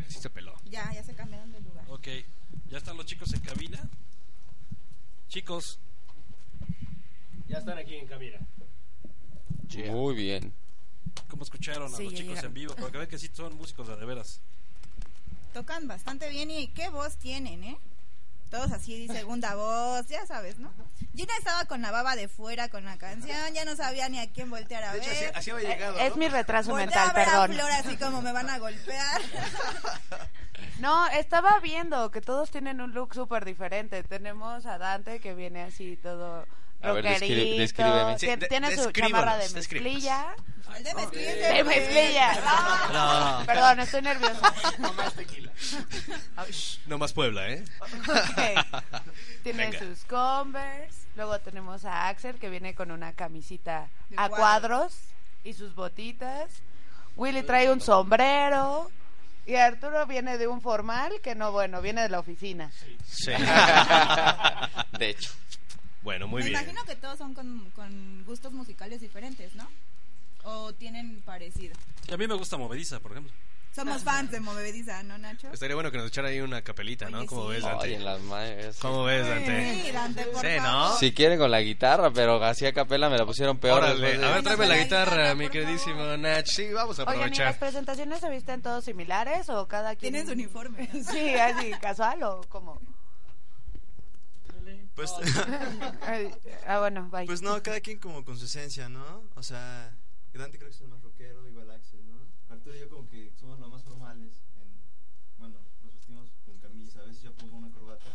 Sí se peló. Ya, ya se cambiaron de lugar. Ok, ya están los chicos en cabina. Chicos, Ya están aquí en cabina. Muy bien. ¿Cómo escucharon a Sí, los chicos llegaron. en vivo? Porque ven que sí son músicos de de veras. Tocan bastante bien y qué voz tienen, ¿eh? Todos así, segunda voz, ya sabes, ¿no? Gina estaba con la baba de fuera con la canción, ya no sabía ni a quién voltear a De hecho, ver. así- así había llegado, Es mi retraso Voltea mental, a ver perdón. a Flor así como me van a golpear. [LAUGHS] No, estaba viendo que todos tienen un look súper diferente. Tenemos a Dante que viene así todo A ver, descri- rockerito. descríbeme. Tien- Sí, de- tiene su chamarra de mezclilla. De mezclilla. De mezclilla. [LAUGHS] No. Perdón, estoy nerviosa. No más Puebla, ¿eh? [LAUGHS] Tiene Venga. sus Converse. Luego tenemos a Axel que viene con una camisita De a cuadros. cuadros y sus botitas. Willy trae un sombrero. Y Arturo viene de un formal que no, bueno, viene de la oficina. Sí. [LAUGHS] De hecho. Bueno, muy Me bien. imagino que todos son con, con gustos musicales diferentes, ¿no? O tienen parecido. Y a mí me gusta Movediza, por ejemplo. Somos fans de Movediza, ¿no, Nacho? Estaría bueno que nos echara ahí una capelita, ¿no? Oye, ¿Cómo sí. ves, Ay, Dante? en las madres. ¿Cómo ves, Dante? Sí, Dante, por Sí, favor. ¿no? Si quieren con la guitarra, pero así a capela me la pusieron peor. Órale, de- a ver, tráeme la guitarra, mi queridísimo Nach. Sí, vamos a Oigan, ¿y las aprovechar. presentaciones se visten todos similares o cada quien? Tienes uniforme. ¿no? [LAUGHS] Sí, así, casual o como. Pues, [LAUGHS] ah, bueno, bye. pues no, cada quien como con su esencia, ¿no? O sea, Dante creo que es el más rockero, igual Axel, ¿no? Arturo y yo como que somos los más formales. En, bueno, nos vestimos con camisa, a veces yo pongo una corbata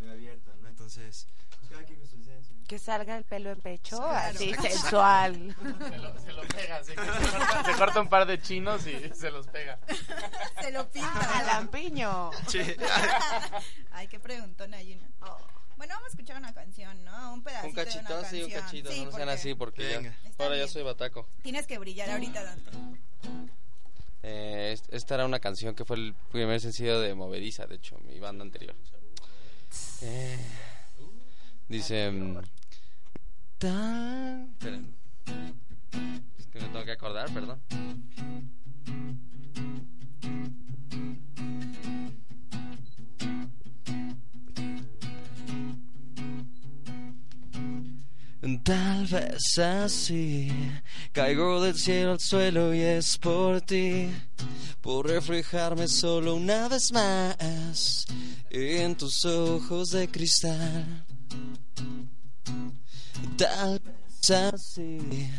muy abierta, ¿no? Entonces, pues cada quien con su esencia. Que salga el pelo en pecho, Claro. así [LAUGHS] sensual. Se lo, se lo pega, así que se corta, se corta un par de chinos y se los pega. Se lo A pinta. lampiño. Ay, qué preguntona, Gina. Bueno, vamos a escuchar una canción, ¿no? Un pedacito Un de una cachito, sí, canción. un cachito. Sí, no sean porque así porque ya- Venga. Está ahora ya bien. soy bataco. Tienes que brillar ahorita, Dante. Eh, est- esta era una canción que fue el primer sencillo de Movediza, de hecho, mi banda anterior. Eh, dice... mm, tan- esperen. Es que me tengo que acordar, perdón. Tal vez así caigo del cielo al suelo y es por ti, por reflejarme solo una vez más en tus ojos de cristal. Tal vez así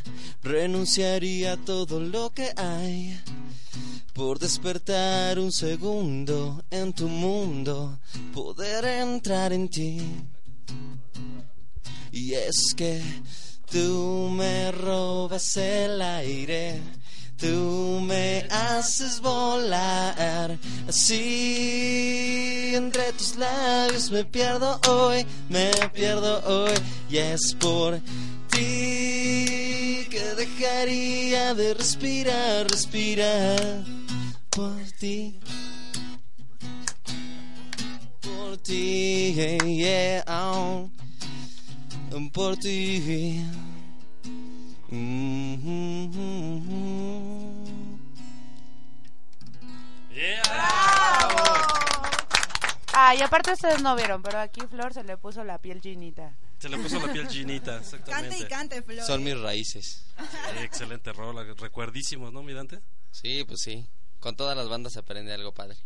renunciaría a todo lo que hay por despertar un segundo en tu mundo, poder entrar en ti. Y es que tú me robas el aire, tú me haces volar. Así entre tus labios me pierdo hoy, me pierdo hoy. Y es por ti que dejaría de respirar, respirar. Por ti. Por ti, yeah, oh por ti. Ah, y aparte ustedes no vieron, pero aquí Flor se le puso la piel chinita. Se le puso la piel chinita, [LAUGHS] exactamente. Cante y cante, Flor. Son mis raíces. Sí, excelente rola, recuerdísimos, ¿no, mi Dante? Sí, pues sí. Con todas las bandas se aprende algo padre.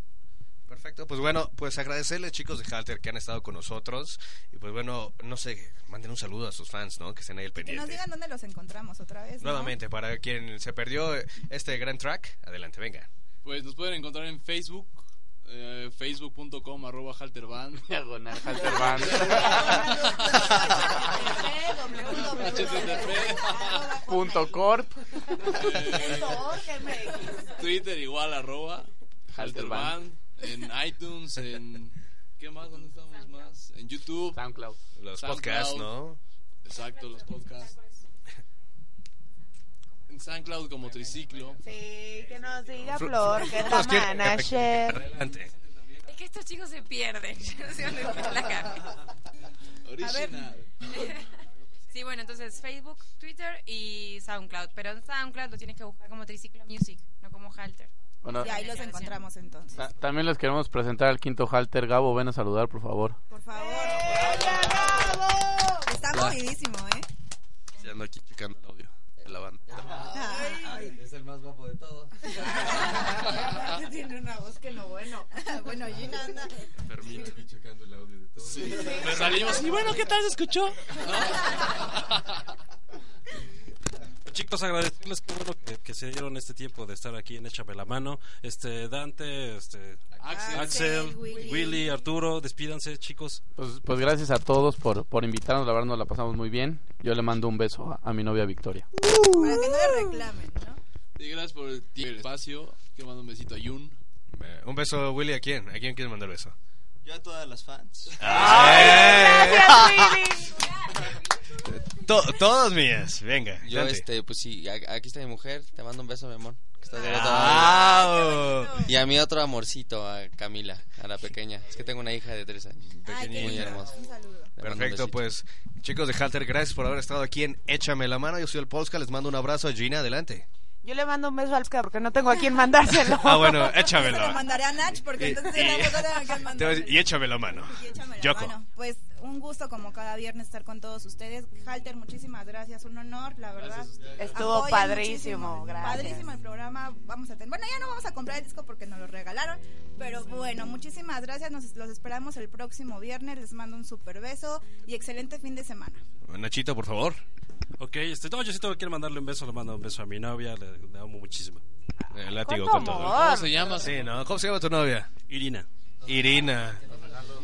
Perfecto, pues bueno, pues agradecerles chicos de Halter que han estado con nosotros y pues bueno, no sé, manden un saludo a sus fans, ¿no? Que estén ahí al Que nos pendiente. digan dónde los encontramos otra vez. ¿no? Nuevamente, para quien se perdió este gran track, adelante, venga. Pues nos pueden encontrar en Facebook, eh, facebook.com arroba halterband. [LAUGHS] Diagonal Halterband. http Punto corp. eh, Twitter igual arroba halterband. En iTunes, en... ¿Qué más? ¿Dónde estamos más? En YouTube. En SoundCloud como triciclo. Sí, que nos diga Fl- Flor, que es la manager. Adelante. Es que estos chicos se pierden. [LAUGHS] Yo no sé dónde está la cara. Original. Sí, bueno, entonces Facebook, Twitter y SoundCloud. Pero en SoundCloud lo tienes que buscar como Triciclo Music, no como Halter. Bueno, Y ahí los encontramos entonces. ta- también les queremos presentar al quinto halter. Gabo, ven a saludar, por favor. Por favor. Está Hola. movidísimo, ¿eh? Sí, ando aquí checando el audio de la banda. Es el más guapo de todos. [LAUGHS] Tiene una voz que no bueno. [LAUGHS] bueno, Gina anda. Enfermito. Aquí checando el audio de todos. Sí. Me salimos y bueno, ¿qué tal se escuchó? [LAUGHS] Chicos, agradecerles qué bueno que, que se dieron este tiempo de estar aquí en Échame la Mano. Este, Dante, este, Axel, Axel, Willy. Willy. Arturo, despídanse, chicos. Pues, pues gracias a todos por, por invitarnos, la verdad nos la pasamos muy bien. Yo le mando un beso a, a mi novia Victoria. Para que no le reclamen, ¿no? Y gracias por el espacio. Que mando un besito a Yun. Eh, Un beso, Willy, ¿a quién? ¿A quién quieres mandar beso? Yo a todas las fans. To- todas mías, venga. Yo, Dante. este, pues sí, aquí está mi mujer. Te mando un beso, mi amor. que estás Ah, oh. Y a mi otro amorcito, a Camila, a la pequeña. Es que tengo una hija de tres años. Muy hermosa. Perfecto, pues chicos de Halter, gracias por haber estado aquí en Échame la mano. Yo soy el Polska, les mando un abrazo. Gina, adelante. Yo le mando un beso al porque no tengo a quién mandárselo. Ah, bueno, Se lo échamelo. mandaré a Nach porque Y- entonces y- no tengo a mandar. decir, Y échame la mano. Y échame la Yoko. mano. Pues un gusto como cada viernes estar con todos ustedes. Halter, muchísimas gracias, un honor, la verdad. Estuvo Apoyan padrísimo, muchísimo. gracias. Padrísimo el programa. Vamos a tener, bueno, ya no vamos a comprar el disco porque nos lo regalaron, pero bueno, muchísimas gracias. Nos los esperamos el próximo viernes. Les mando un super beso y excelente fin de semana. Nachito, por favor. Ok, este, no, yo sí tengo que mandarle un beso, le mando un beso a mi novia, le, le amo muchísimo. El látigo ¿Cuánto con todo. ¿Cómo se llama? Sí, ¿no? ¿Cómo se llama tu novia? Irina. Irina.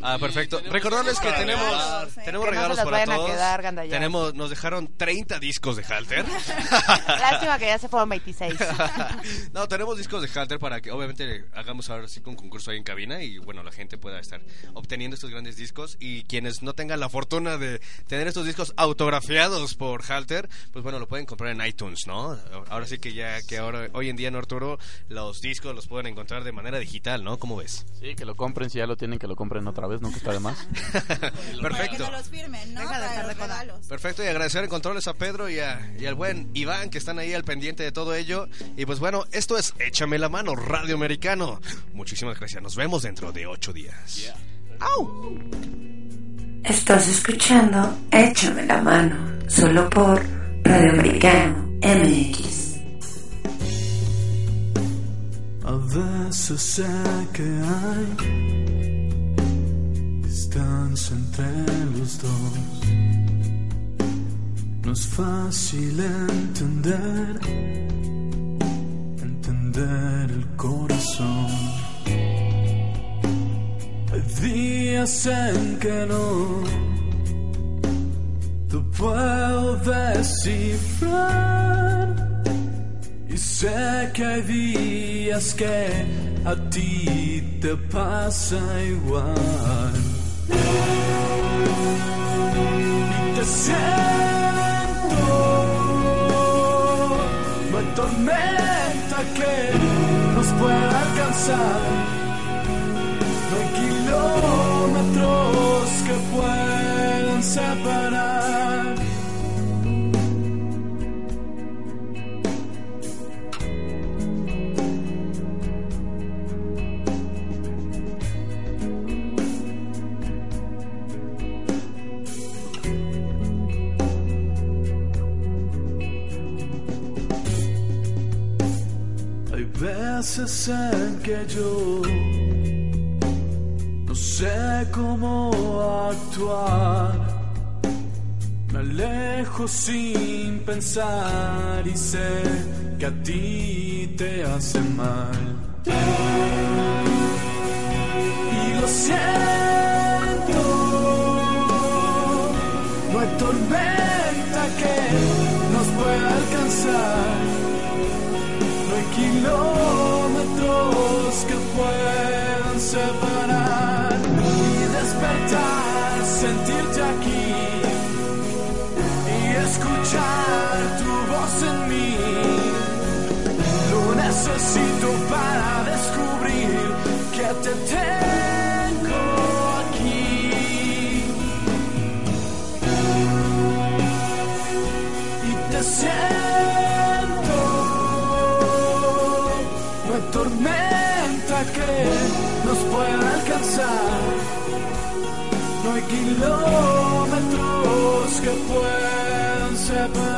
Ah, perfecto. Recordarles que tenemos regalos, ¿eh? tenemos Que no se regalos los para vayan a todos. quedar, tenemos nos dejaron 30 discos de Halter. [LAUGHS] Lástima que ya se fueron 26. [LAUGHS] no, tenemos discos de Halter para que obviamente hagamos ahora sí un concurso ahí en cabina y bueno, la gente pueda estar obteniendo estos grandes discos y quienes no tengan la fortuna de tener estos discos autografiados por Halter, pues bueno, lo pueden comprar en iTunes, ¿no? Ahora sí que ya que ahora hoy en día en Arturo los discos los pueden encontrar de manera digital, ¿no? ¿Cómo ves? Sí, que lo compren, si ya lo tienen, que lo compren otra vez, nunca está de más. [LAUGHS] Para que Perfecto. no los firmen, ¿no? Deja de Para los. Perfecto, y agradecer en controles a Pedro y, a- y al buen Iván que están ahí al pendiente de todo ello. Y pues bueno, esto es Échame la mano, Radio Americano. Muchísimas gracias, nos vemos dentro de ocho días. Estás escuchando Échame la mano, solo por Radio Americano MX. A veces sé que hay distancia entre los dos. No es fácil entender, entender el corazón. Hay días en que no te puedo descifrar. Y sé que hay días que a ti te pasa igual. Y te siento, no hay tormenta que nos pueda alcanzar. No hay kilómetros que puedan separar. En que yo no sé cómo actuar. Me alejo sin pensar y sé que a ti te hace mal. Y lo siento, no hay tormenta que nos pueda alcanzar. No hay los que fueron se verán y despertar, sentirte aquí y escuchar tu voz en mí. Lo necesito para descubrir que te tengo. que nos pueda alcanzar. No hay kilómetros que puedan separar.